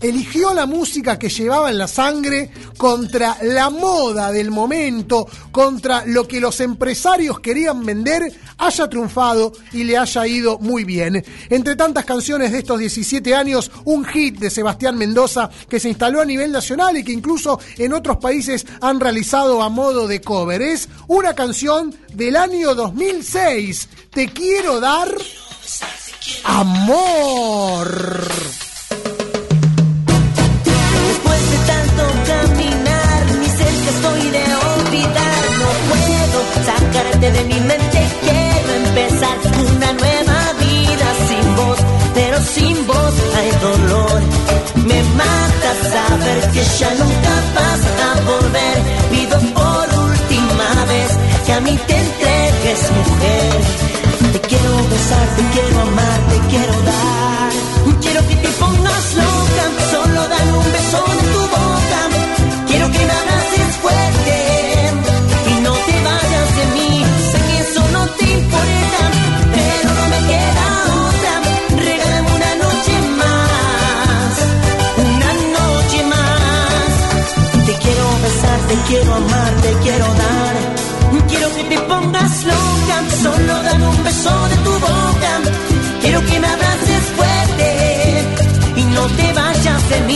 eligió la música que llevaba en la sangre contra la moda del momento, contra lo que los empresarios querían vender, haya triunfado y le haya ido muy bien. Entre tantas canciones de estos 17 años, un hit de Sebastián Mendoza que se instaló a nivel nacional y que incluso en otros países han realizado a modo de cover. Es una canción del año 2006. Te quiero dar amor. De mi mente. Quiero empezar una nueva vida sin vos, pero sin vos hay dolor. Me mata saber que ya nunca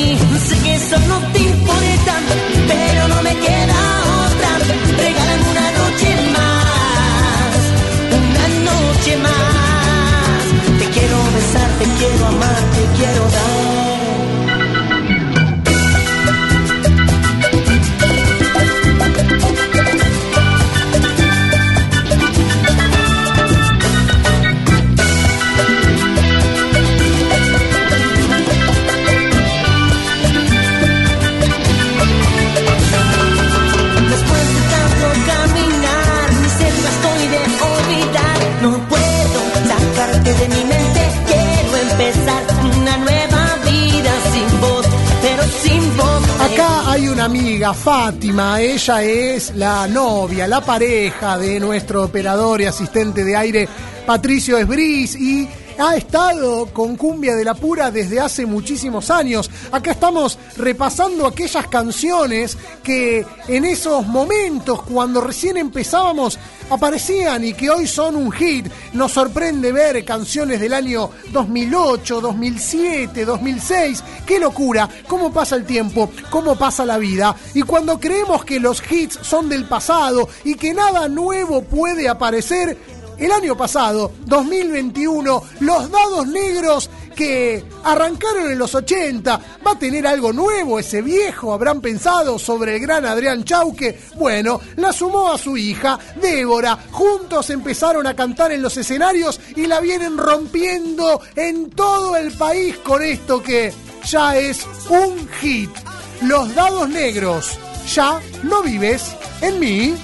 Sé que eso no te importa, pero no me queda otra. Regálame una noche más, una noche más. Una amiga, Fátima, ella es la novia, la pareja de nuestro operador y asistente de aire Patricio Esbris y ha estado con Cumbia de la Pura desde hace muchísimos años. Acá estamos repasando aquellas canciones que en esos momentos, cuando recién empezábamos, aparecían y que hoy son un hit. Nos sorprende ver canciones del año 2008, 2007, 2006. ¡Qué locura! ¿Cómo pasa el tiempo? ¿Cómo pasa la vida? Y cuando creemos que los hits son del pasado y que nada nuevo puede aparecer, el año pasado, 2021, los dados negros que arrancaron en los 80, ¿va a tener algo nuevo ese viejo? ¿Habrán pensado sobre el gran Adrián Chauque? Bueno, la sumó a su hija, Débora. Juntos empezaron a cantar en los escenarios y la vienen rompiendo en todo el país con esto que ya es un hit. Los dados negros. Ya no vives en mí.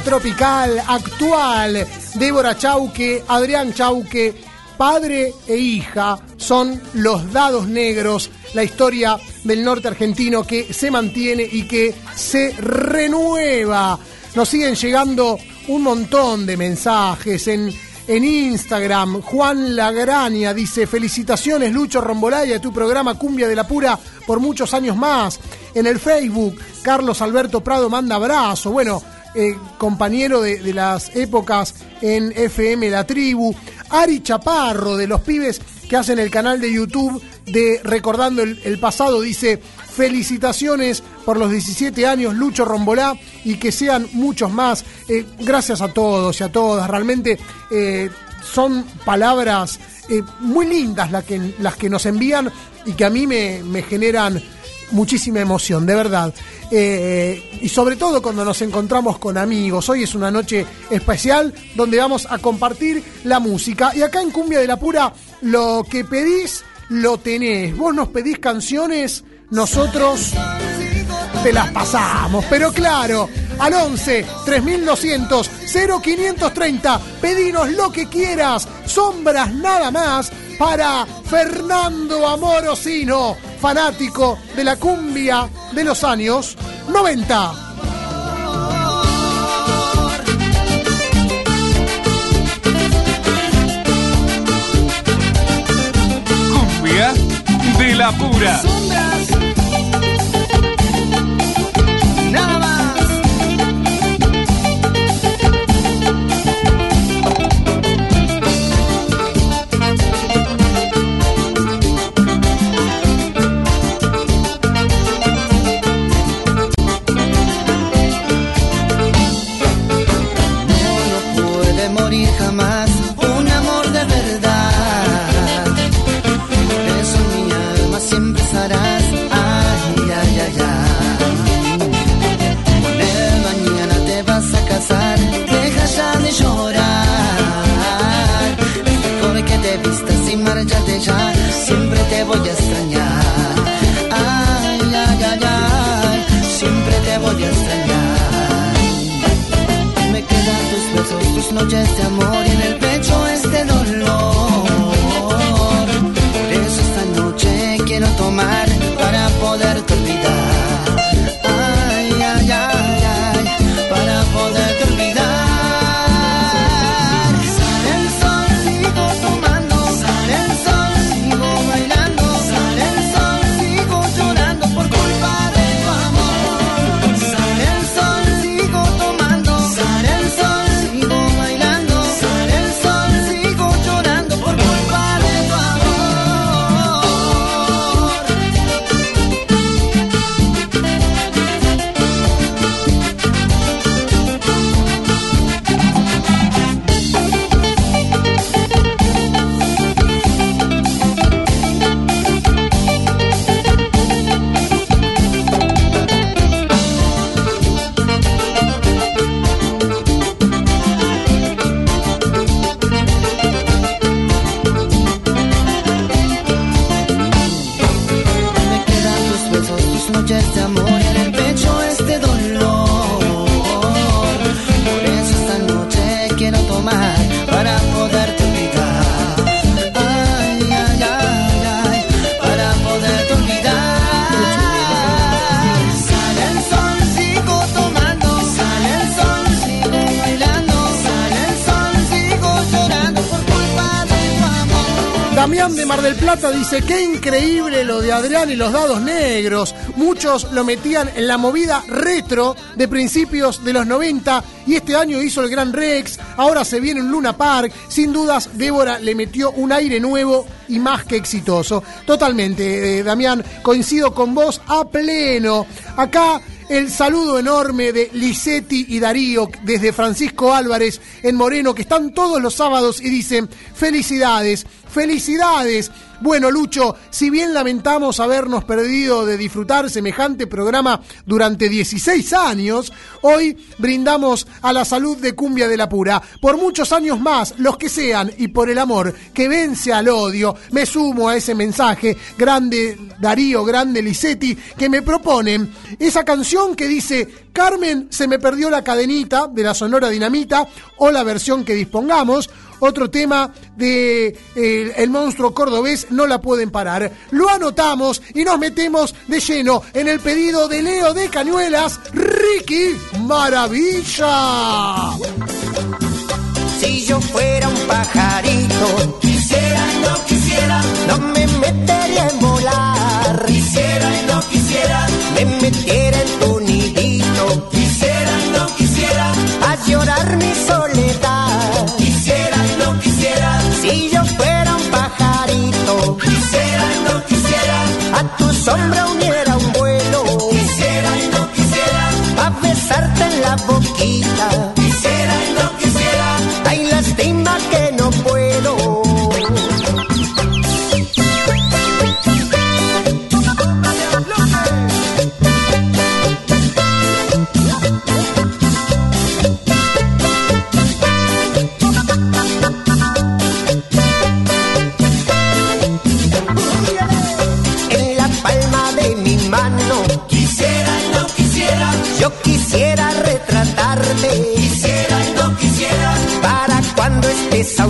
Tropical actual. Débora Chauque, Adrián Chauque, padre e hija son los dados negros, la historia del norte argentino que se mantiene y que se renueva. Nos siguen llegando un montón de mensajes en, en Instagram. Juan Lagraña dice, felicitaciones Lucho Rombolaya, tu programa Cumbia de la Pura por muchos años más. En el Facebook, Carlos Alberto Prado manda abrazo. Bueno, eh, compañero de, las épocas en FM La Tribu. Ari Chaparro, de los pibes que hacen el canal de YouTube de Recordando el, Pasado, dice, felicitaciones por los 17 años, Lucho Rombolá, y que sean muchos más. Eh, gracias a todos y a todas, realmente eh, son palabras muy lindas las que, las que nos envían y que a mí me, me generan muchísima emoción, de verdad. Eh, y sobre todo cuando nos encontramos con amigos. Hoy es una noche especial donde vamos a compartir la música. Y acá en Cumbia de la Pura, lo que pedís, lo tenés. Vos nos pedís canciones, nosotros te las pasamos. Pero claro, al 11 3200 0530, pedinos lo que quieras, sombras nada más para Fernando Amorosino, fanático de la cumbia de los años 90. Cumbia de la pura. Noches de amor y en el dice, qué increíble lo de Adrián y los dados negros. Muchos lo metían en la movida retro de principios de los 90 y este año hizo el Gran Rex, ahora se viene un Luna Park. Sin dudas, Débora le metió un aire nuevo y más que exitoso. Totalmente, eh, Damián, coincido con vos a pleno. Acá el saludo enorme de Lisetti y Darío desde Francisco Álvarez en Moreno, que están todos los sábados y dicen felicidades, felicidades. Bueno, Lucho, si bien lamentamos habernos perdido de disfrutar semejante programa durante 16 años, hoy brindamos a la salud de Cumbia de la Pura. Por muchos años más, los que sean, y por el amor que vence al odio, me sumo a ese mensaje, grande Darío, grande Lisetti, que me proponen esa canción que dice, Carmen, se me perdió la cadenita de la Sonora Dinamita, o la versión que dispongamos, otro tema de eh, El monstruo cordobés, no la pueden parar. Lo anotamos y nos metemos de lleno en el pedido de Leo de Cañuelas, Ricky Maravilla. Si yo fuera un pajarito, quisiera y no quisiera, no me metería en volar. Quisiera y no quisiera, me metiera a tu sombra uniera un vuelo. Quisiera y no quisiera, a besarte en la boquita.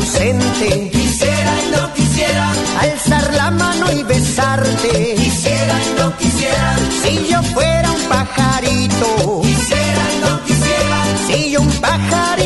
Presente. Quisiera y no quisiera alzar la mano y besarte. Quisiera y no quisiera si yo fuera un pajarito. Quisiera y no quisiera si yo un pajarito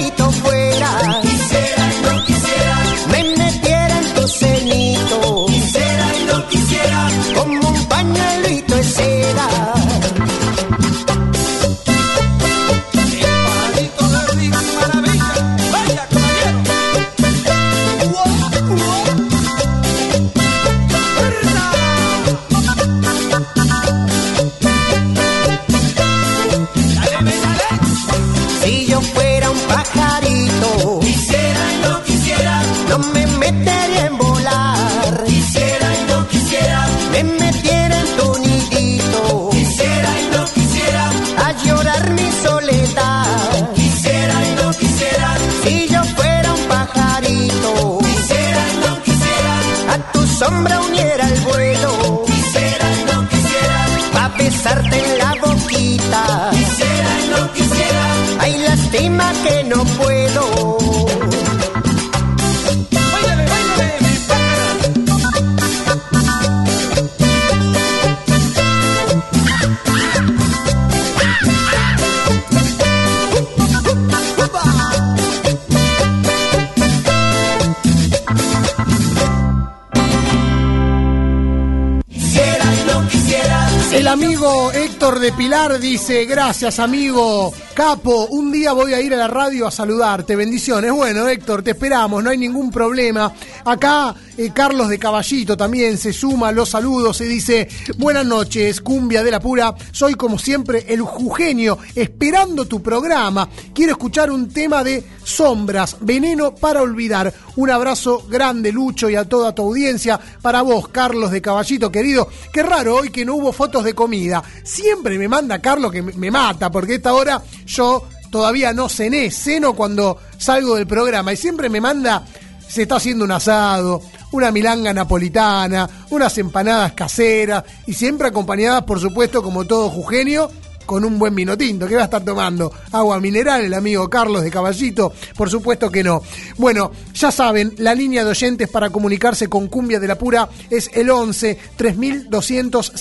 Héctor de Pilar dice, gracias amigo Capo, un día voy a ir a la radio a saludarte, bendiciones. Bueno Héctor, te esperamos, no hay ningún problema. Acá eh, Carlos de Caballito también se suma los saludos y dice, buenas noches, cumbia de la pura, soy como siempre el jugenio, esperando tu programa. Quiero escuchar un tema de sombras, veneno para olvidar. Un abrazo grande Lucho y a toda tu audiencia. Para vos, Carlos de Caballito, querido. Qué raro hoy que no hubo fotos de comida. Siempre me manda Carlos que me, mata, porque esta hora yo todavía no cené, ceno cuando salgo del programa y siempre me manda, se está haciendo un asado, una milanga napolitana, unas empanadas caseras y siempre acompañadas, por supuesto, como todo jugenio, con un buen vino tinto. ¿Qué va a estar tomando? Agua mineral, el amigo Carlos de Caballito. Por supuesto que no. Bueno, ya saben, la línea de oyentes para comunicarse con Cumbia de la Pura es el 11 3200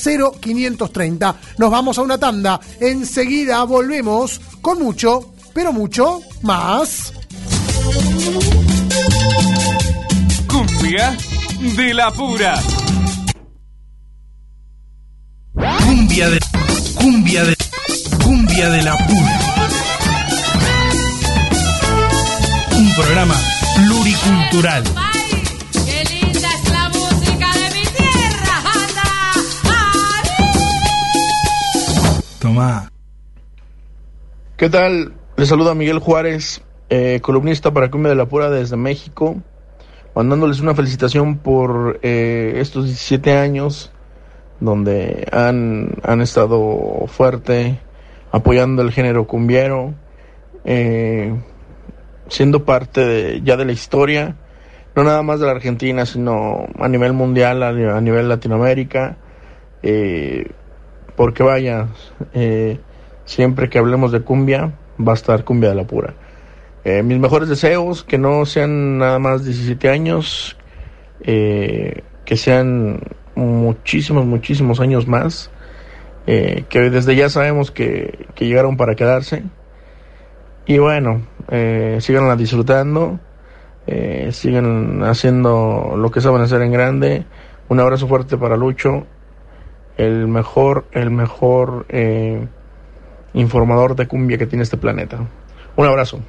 0530. Nos vamos a una tanda. Enseguida volvemos con mucho, pero mucho más. Cumbia de la pura. Cumbia de. Cumbia de. Cumbia de la pura. Un programa pluricultural. ¡Qué linda es la música de mi tierra! ¡Anda! Tomá. ¿Qué tal? Les saluda Miguel Juárez, eh, columnista para Cumbia de la Pura desde México, mandándoles una felicitación por eh, estos 17 años donde han, han estado fuerte apoyando el género cumbiero, eh, siendo parte de- ya de la historia, no nada más de la Argentina, sino a nivel mundial, a, a nivel Latinoamérica, eh, porque vaya, eh, siempre que hablemos de cumbia, va a estar cumbia de la pura. Eh, mis mejores deseos, que no sean nada más 17 años, eh, que sean muchísimos, muchísimos años más, eh, que desde ya sabemos que, que llegaron para quedarse. Y bueno, eh, disfrutando, eh, sigan haciendo lo que saben hacer en grande. Un abrazo fuerte para Lucho, el mejor, el mejor eh, informador de cumbia que tiene este planeta. Un abrazo.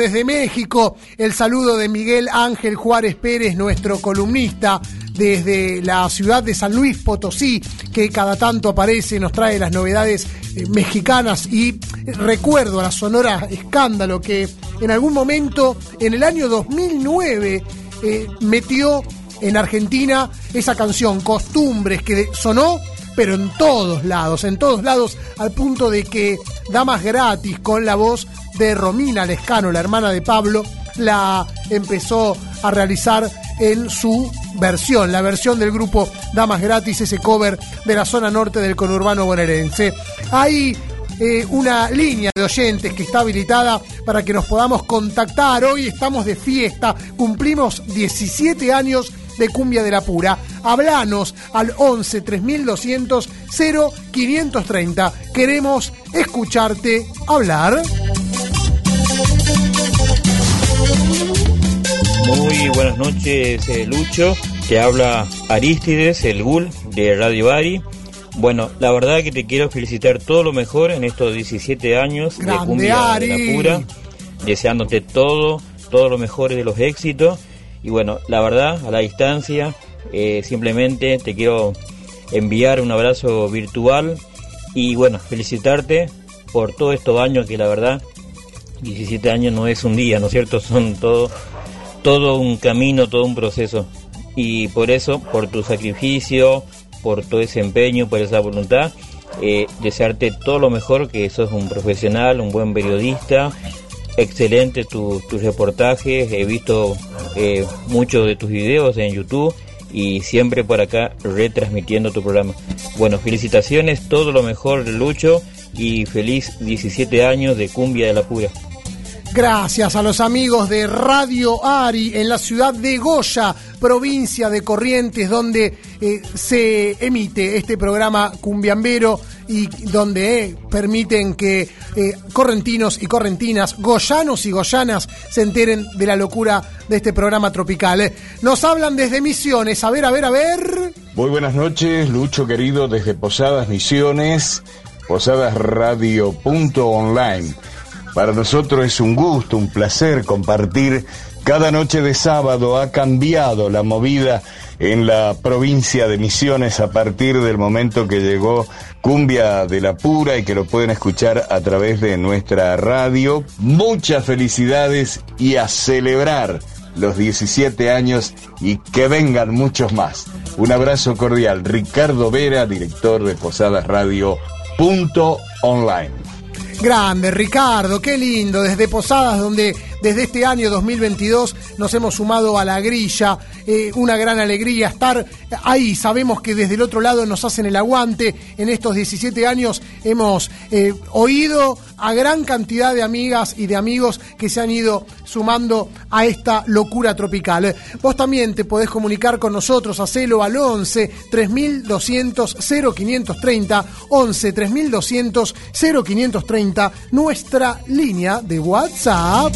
Desde México. El saludo de Miguel Ángel Juárez Pérez, nuestro columnista desde la ciudad de San Luis Potosí, que cada tanto aparece, nos trae las novedades eh, mexicanas y recuerdo a la Sonora Escándalo que en algún momento, en el año 2009, eh, metió en Argentina esa canción, Costumbres, que sonó pero en todos lados, en todos lados, al punto de que Damas Gratis con la voz de Romina Lescano, la hermana de Pablo, la empezó a realizar en su versión, la versión del grupo Damas Gratis, ese cover de la zona norte del conurbano bonaerense. Hay eh, una línea de oyentes que está habilitada para que nos podamos contactar. Hoy estamos de fiesta, cumplimos 17 años de Cumbia de la Pura. Hablanos al 11 3200 0530. Queremos escucharte hablar. Muy buenas noches, eh, Lucho. Te habla Aristides, el GUL de Radio Ari. Bueno, la verdad que te quiero felicitar todo lo mejor en estos 17 años de Cumbia de la Pura. Deseándote todo, todo lo mejor de los éxitos. Y bueno, la verdad, a la distancia, eh, simplemente te quiero enviar un abrazo virtual y bueno, felicitarte por todos estos años que la verdad, 17 años no es un día, ¿no es cierto? Son todo, todo un camino, todo un proceso. Y por eso, por tu sacrificio, por todo ese empeño, por esa voluntad, eh, desearte todo lo mejor, que sos un profesional, un buen periodista, excelente tu- tus reportajes, he visto eh, muchos de tus videos en YouTube y siempre por acá retransmitiendo tu programa. Bueno, felicitaciones, todo lo mejor Lucho y feliz 17 años de Cumbia de la Pura. Gracias a los amigos de Radio Ari en la ciudad de Goya, provincia de Corrientes, donde eh, se emite este programa cumbiambero y donde eh, permiten que eh, correntinos y correntinas, goyanos y goyanas se enteren de la locura de este programa tropical. Nos hablan desde Misiones. A ver, a ver, a ver. Muy buenas noches, Lucho querido, desde Posadas Misiones, Posadas Radio punto online. Para nosotros es un gusto, un placer compartir. Cada noche de sábado ha cambiado la movida en la provincia de Misiones a partir del momento que llegó Cumbia de la Pura y que lo pueden escuchar a través de nuestra radio. Muchas felicidades y a celebrar los 17 años y que vengan muchos más. Un abrazo cordial. Ricardo Vera, director de Posadas Radio punto online. Grande, Ricardo, qué lindo, desde Posadas, donde desde este año 2022 nos hemos sumado a la grilla, eh, una gran alegría estar ahí, sabemos que desde el otro lado nos hacen el aguante, en estos 17 años hemos eh, oído a gran cantidad de amigas y de amigos que se han ido sumando a esta locura tropical. Vos también te podés comunicar con nosotros, hacelo al 11 3200 0530, 11 3200 0530, nuestra línea de WhatsApp.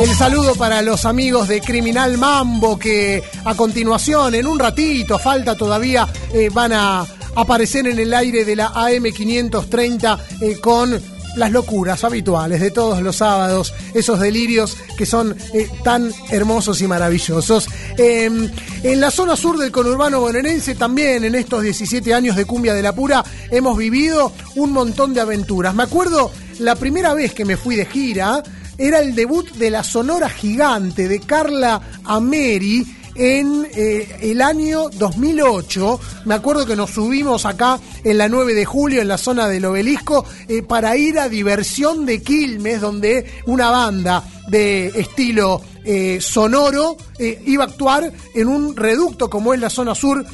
El saludo para los amigos de Criminal Mambo que a continuación, en un ratito, falta todavía, eh, van a aparecer en el aire de la AM530 eh, con las locuras habituales de todos los sábados, esos delirios que son eh, tan hermosos y maravillosos. Eh, en la zona sur del conurbano bonaerense también en estos 17 años de Cumbia de la Pura hemos vivido un montón de aventuras. Me acuerdo la primera vez que me fui de gira, era el debut de la Sonora Gigante de Carla Ameri en eh, el año 2008. Me acuerdo que nos subimos acá en la 9 de julio, en la zona del obelisco, eh, para ir a Diversión de Quilmes, donde una banda de estilo eh, sonoro iba a actuar en un reducto como es la zona sur,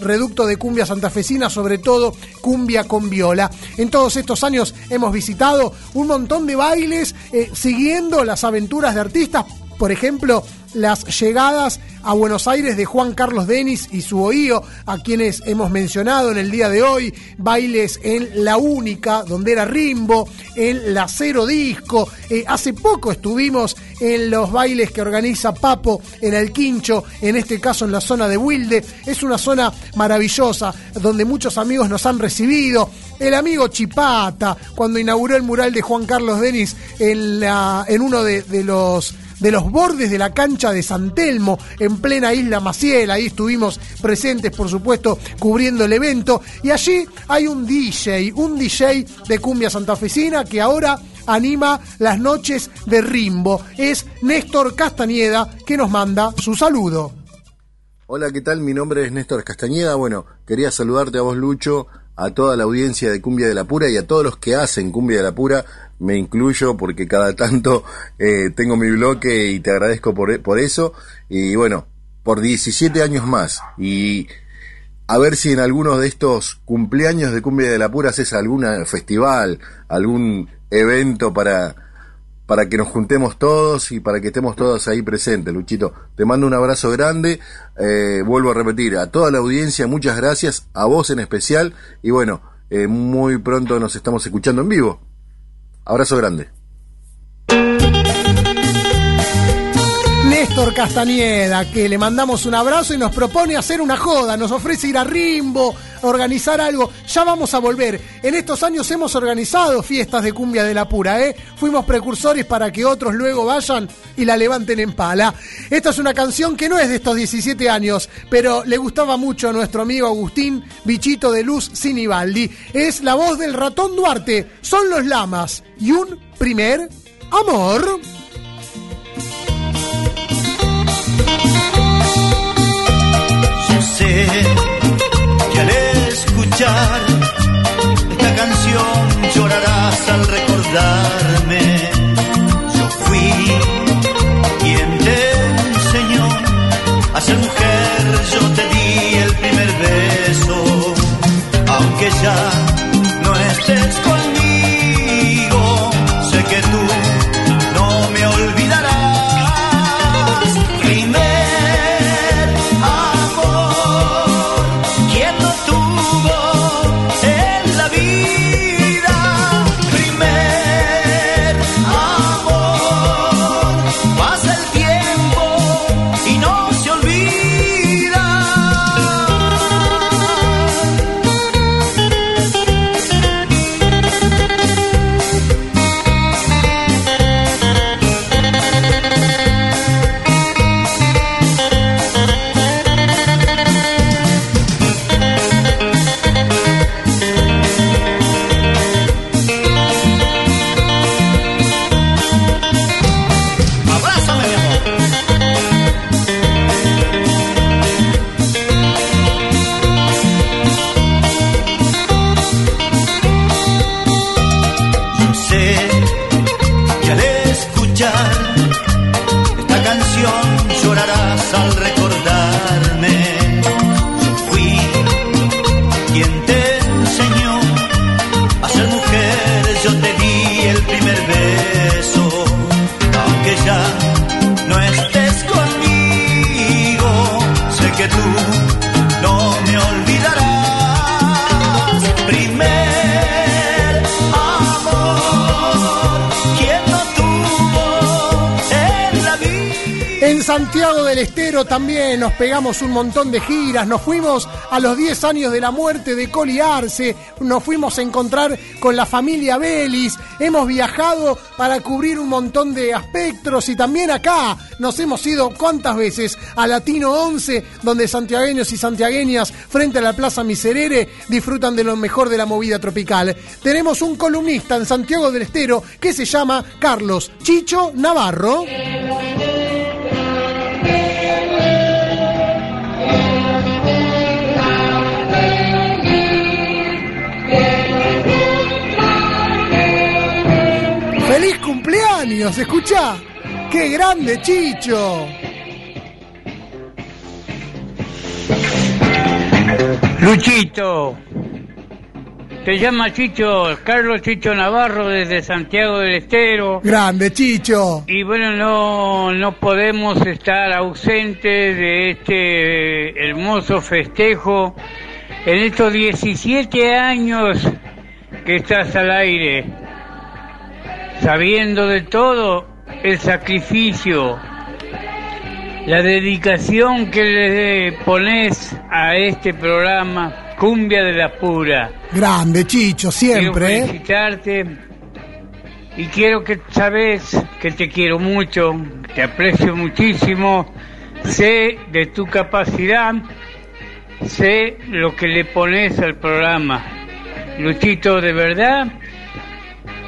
reducto de cumbia santafesina, sobre todo cumbia con viola. En todos estos años hemos visitado un montón de bailes siguiendo las aventuras de artistas, por ejemplo, las llegadas a Buenos Aires de Juan Carlos Denis y su oío, a quienes hemos mencionado en el día de hoy, bailes en La Única, donde era Rimbo, en La Cero Disco. Eh, hace poco estuvimos en los bailes que organiza Papo en el Quincho, en este caso en la zona de Wilde. Es una zona maravillosa, donde muchos amigos nos han recibido. El amigo Chipata, cuando inauguró el mural de Juan Carlos Denis en, la, en uno de los de los bordes de la cancha de San Telmo, en plena isla Maciel. Ahí estuvimos presentes, por supuesto, cubriendo el evento. Y allí hay un DJ, un DJ de cumbia santafesina que ahora anima las noches de Rimbo. Es Néstor Castañeda que nos manda su saludo. Hola, ¿qué tal? Mi nombre es Néstor Castañeda. Bueno, quería saludarte a vos, Lucho, a toda la audiencia de Cumbia de la Pura y a todos los que hacen Cumbia de la Pura. Me incluyo porque cada tanto eh, tengo mi bloque y te agradezco por, por eso. Y bueno, por 17 años más. Y a ver si en algunos de estos cumpleaños de Cumbia de la Pura haces algún festival, algún evento para, para que nos juntemos todos y para que estemos todos ahí presentes, Luchito. Te mando un abrazo grande, eh, vuelvo a repetir, a toda la audiencia, muchas gracias, a vos en especial, y bueno, eh, muy pronto nos estamos escuchando en vivo. Abrazo grande. Néstor Castañeda, que le mandamos un abrazo y nos propone hacer una joda, nos ofrece ir a Rimbo, organizar algo. Ya vamos a volver. En estos años hemos organizado fiestas de cumbia de la pura, ¿eh? Fuimos precursores para que otros luego vayan y la levanten en pala. Esta es una canción que no es de estos 17 años, pero le gustaba mucho a nuestro amigo Agustín Bichito de Luz Sinibaldi. Es la voz del ratón Duarte, son los lamas y un primer amor. Sé que al escuchar esta canción llorarás al recordarme. Pegamos un montón de giras, nos fuimos a los 10 años de la muerte de Coli Arce, nos fuimos a encontrar con la familia Belis, hemos viajado para cubrir un montón de aspectos y también acá nos hemos ido cuántas veces a Latino 11, donde santiagueños y santiagueñas frente a la Plaza Miserere disfrutan de lo mejor de la movida tropical. Tenemos un columnista en Santiago del Estero que se llama Carlos Chicho Navarro. Años. Escucha, qué grande Chicho. Luchito, te llama Chicho, Carlos Chicho Navarro desde Santiago del Estero. Grande Chicho. Y bueno, no, no podemos estar ausentes de este hermoso festejo en estos 17 años que estás al aire, sabiendo de todo el sacrificio, la dedicación que le pones a este programa, Cumbia de la Pura. Grande Chicho, siempre. Quiero ¿eh? felicitarte y quiero que sabes que te quiero mucho, te aprecio muchísimo, sé de tu capacidad, sé lo que le pones al programa. Luchito, de verdad,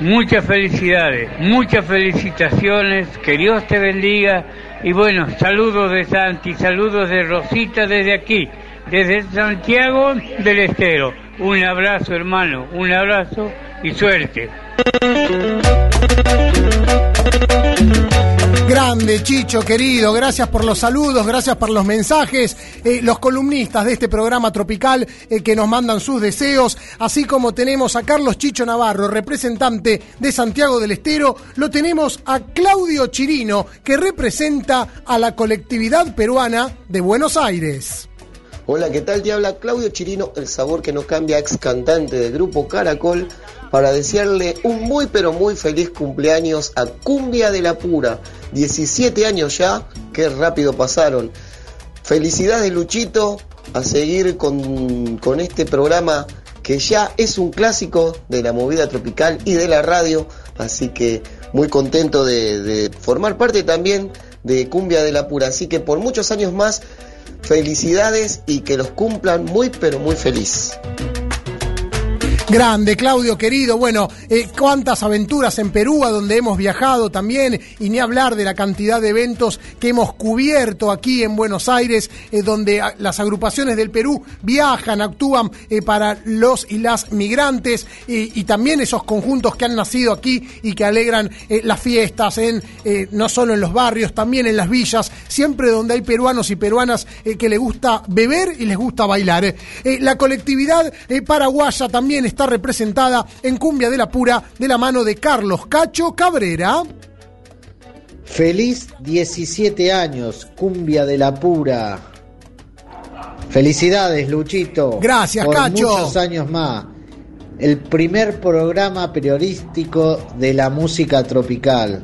muchas felicidades, muchas felicitaciones, que Dios te bendiga y bueno, saludos de Santi, saludos de Rosita desde aquí, desde Santiago del Estero. Un abrazo hermano, un abrazo y suerte. Grande Chicho, querido, gracias por los saludos, gracias por los mensajes, eh, los columnistas de este programa tropical eh, que nos mandan sus deseos, así como tenemos a Carlos Chicho Navarro, representante de Santiago del Estero, lo tenemos a Claudio Chirino, que representa a la colectividad peruana de Buenos Aires. Hola, ¿qué tal? Te habla Claudio Chirino, el sabor que no cambia, ex cantante del grupo Caracol, para desearle un muy pero muy feliz cumpleaños a Cumbia de la Pura. 17 años ya, qué rápido pasaron. Felicidades Luchito, a seguir con, con este programa que ya es un clásico de la movida tropical y de la radio, así que muy contento de, de formar parte también de Cumbia de la Pura, así que por muchos años más, felicidades y que los cumplan muy pero muy feliz. Grande, Claudio, querido. Bueno, eh, cuántas aventuras en Perú a donde hemos viajado también, y ni hablar de la cantidad de eventos que hemos cubierto aquí en Buenos Aires, eh, donde a- las agrupaciones del Perú viajan, actúan eh, para los y las migrantes, y, también esos conjuntos que han nacido aquí y que alegran eh, las fiestas, en, no solo en los barrios, también en las villas, siempre donde hay peruanos y peruanas que les gusta beber y les gusta bailar. La colectividad paraguaya también está representada en Cumbia de la Pura de la mano de Carlos Cacho Cabrera. Feliz 17 años, cumbia de la pura. Felicidades, Luchito. Gracias, por Cacho. Muchos años más. El primer programa periodístico de la música tropical.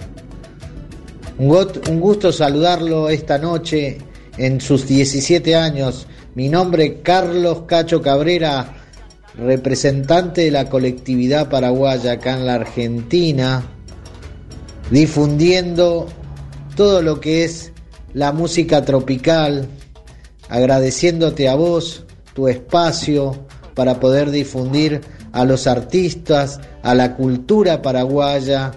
Un gusto saludarlo esta noche en sus 17 años. Mi nombre Carlos Cacho Cabrera, representante de la colectividad paraguaya acá en la Argentina difundiendo todo lo que es la música tropical, agradeciéndote a vos tu espacio para poder difundir a los artistas, a la cultura paraguaya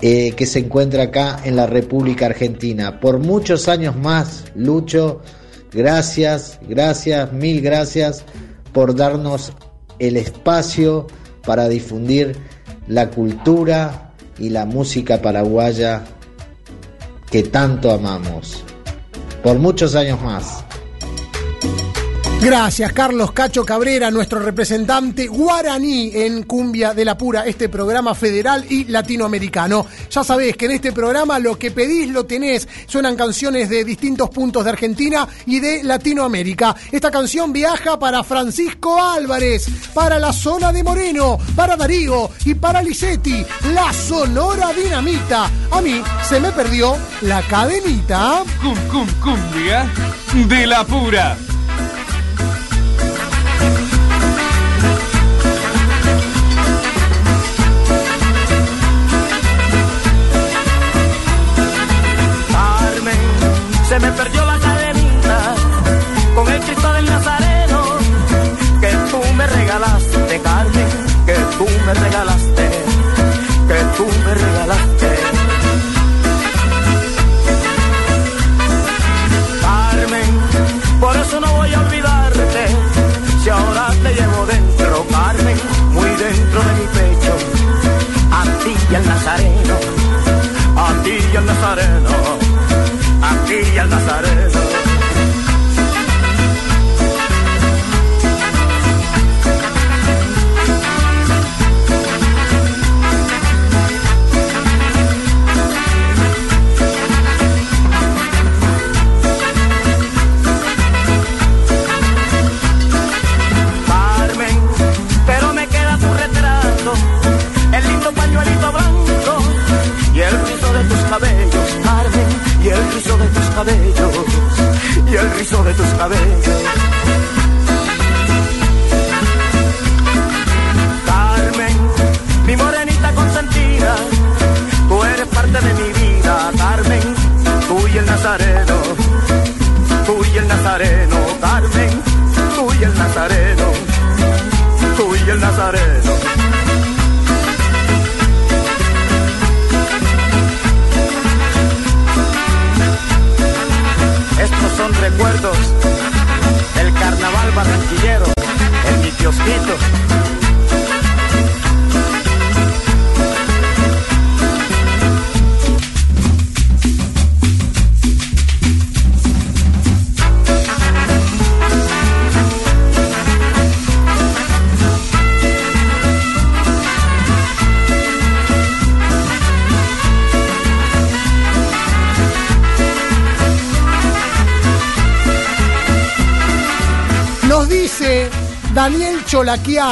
eh, que se encuentra acá en la República Argentina. Por muchos años más, Lucho, gracias, gracias, mil gracias por darnos el espacio para difundir la cultura y la música paraguaya que tanto amamos. Por muchos años más. Gracias, Carlos Cacho Cabrera, nuestro representante guaraní en Cumbia de la Pura, este programa federal y latinoamericano. Ya sabés que en este programa lo que pedís lo tenés. Suenan canciones de distintos puntos de Argentina y de Latinoamérica. Esta canción viaja para Francisco Álvarez, para la zona de Moreno, para Darío y para Lisetti, la Sonora Dinamita. A mí se me perdió la cadenita. Cum, cum, cumbia de la pura. Me perdió la cadenita con el Cristo del Nazareno que tú me regalaste, Carmen, que tú me regalaste, que tú me regalaste. Carmen, por eso no voy a olvidarte, si ahora te llevo dentro, Carmen, muy dentro de mi pecho, a ti y al Nazareno tus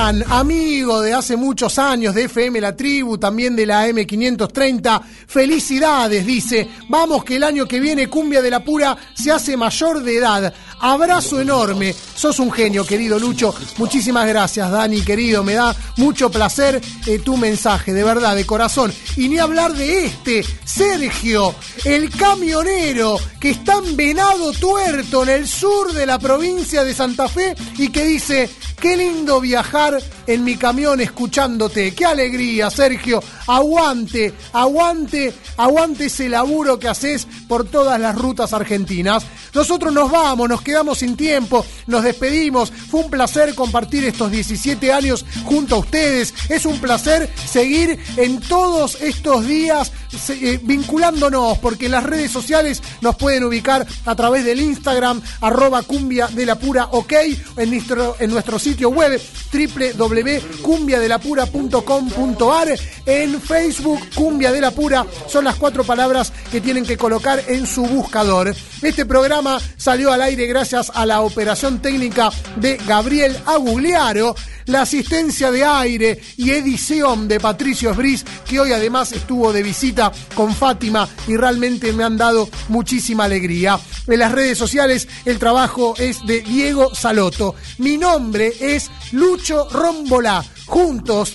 Amigo de hace muchos años de FM La Tribu, también de la M530. Felicidades, dice. Vamos que el año que viene Cumbia de la Pura se hace mayor de edad. Abrazo enorme. Sos un genio, querido Lucho. Muchísimas gracias, Dani, querido. Me da mucho placer eh, tu mensaje, de verdad, de corazón. Y ni hablar de este, Sergio, el camionero que está en Venado Tuerto, en el sur de la provincia de Santa Fe, y que dice, qué lindo viajar en mi camión escuchándote. Qué alegría, Sergio. Aguante, aguante, aguante ese laburo que haces por todas las rutas argentinas. Nosotros nos vamos, nos quedamos sin tiempo, nos despedimos. Fue un placer compartir estos 17 años junto a ustedes. Es un placer seguir en todos estos días eh, vinculándonos, porque las redes sociales nos pueden ubicar a través del Instagram, arroba cumbia de la ok, en nuestro, en nuestro sitio web www.cumbiadelapura.com.ar, en Facebook Cumbia de la Pura, son las cuatro palabras que tienen que colocar en su buscador. Este programa salió al aire gracias a la operación técnica de Gabriel Agugliaro, la asistencia de aire y edición de Patricio Esbris, que hoy además estuvo de visita con Fátima y realmente me han dado muchísima alegría. En las redes sociales el trabajo es de Diego Saloto. Mi nombre es Lucho Rombolá. Juntos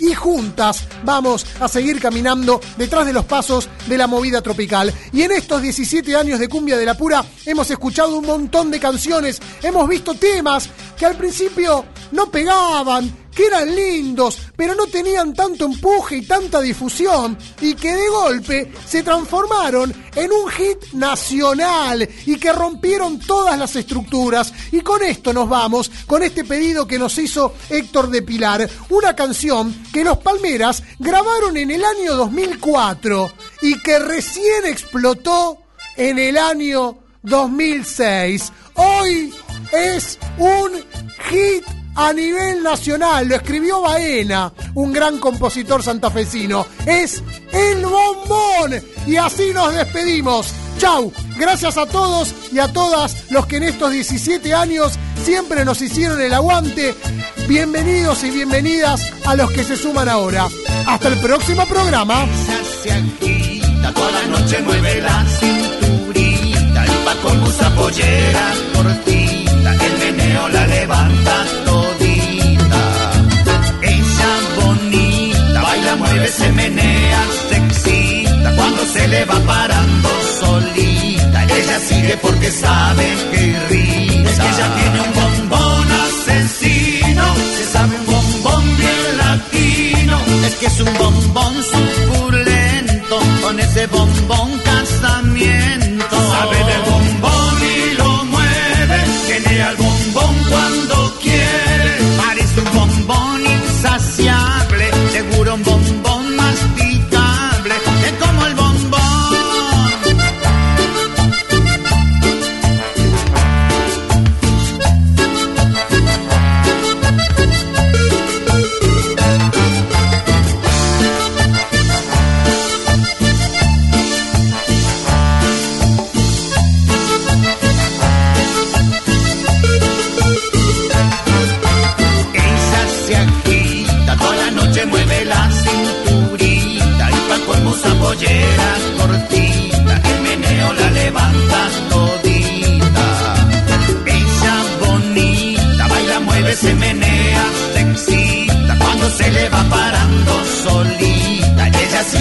y juntas vamos a seguir caminando detrás de los pasos de la movida tropical. Y en estos 17 años de Cumbia de la Pura hemos escuchado un montón de canciones, hemos visto temas que al principio no pegaban, que eran lindos, pero no tenían tanto empuje y tanta difusión, y que de golpe se transformaron en un hit nacional y que rompieron todas las estructuras. Y con esto nos vamos, con este pedido que nos hizo Héctor de Pilar, una canción que los Palmeras grabaron en el año 2004 y que recién explotó en el año 2006. Hoy es un hit a nivel nacional. Lo escribió Baena, un gran compositor santafesino. Es El Bombón. Y así nos despedimos. Chau. Gracias a todos y a todas los que en estos 17 años siempre nos hicieron el aguante. Bienvenidos y bienvenidas a los que se suman ahora. Hasta el próximo programa. Se menea, se excita, cuando se le va parando solita, ella sigue porque sabe que irrita. Es que ella tiene un bombón asesino, se sabe un bombón bien latino, es que es un bombón suculento, con ese bombón casamiento.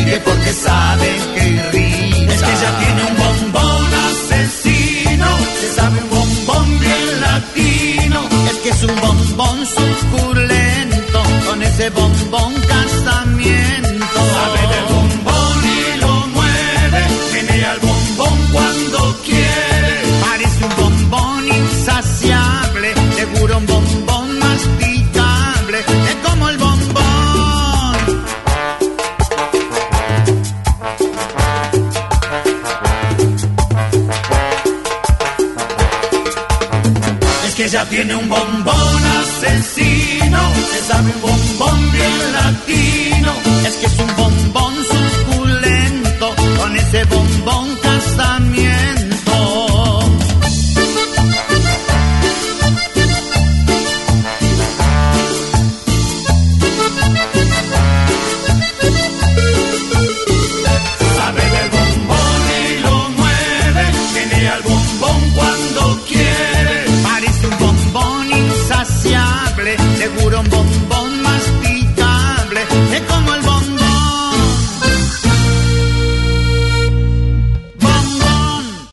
Sigue porque sabe que irrita. Es que ella tiene un bombón asesino, se sabe un bombón bien latino, es que es un bombón suculento, con ese bombón ella tiene un bombón asesino, se sabe un bombón bien latino, es que es un bombón suculento, con ese bombón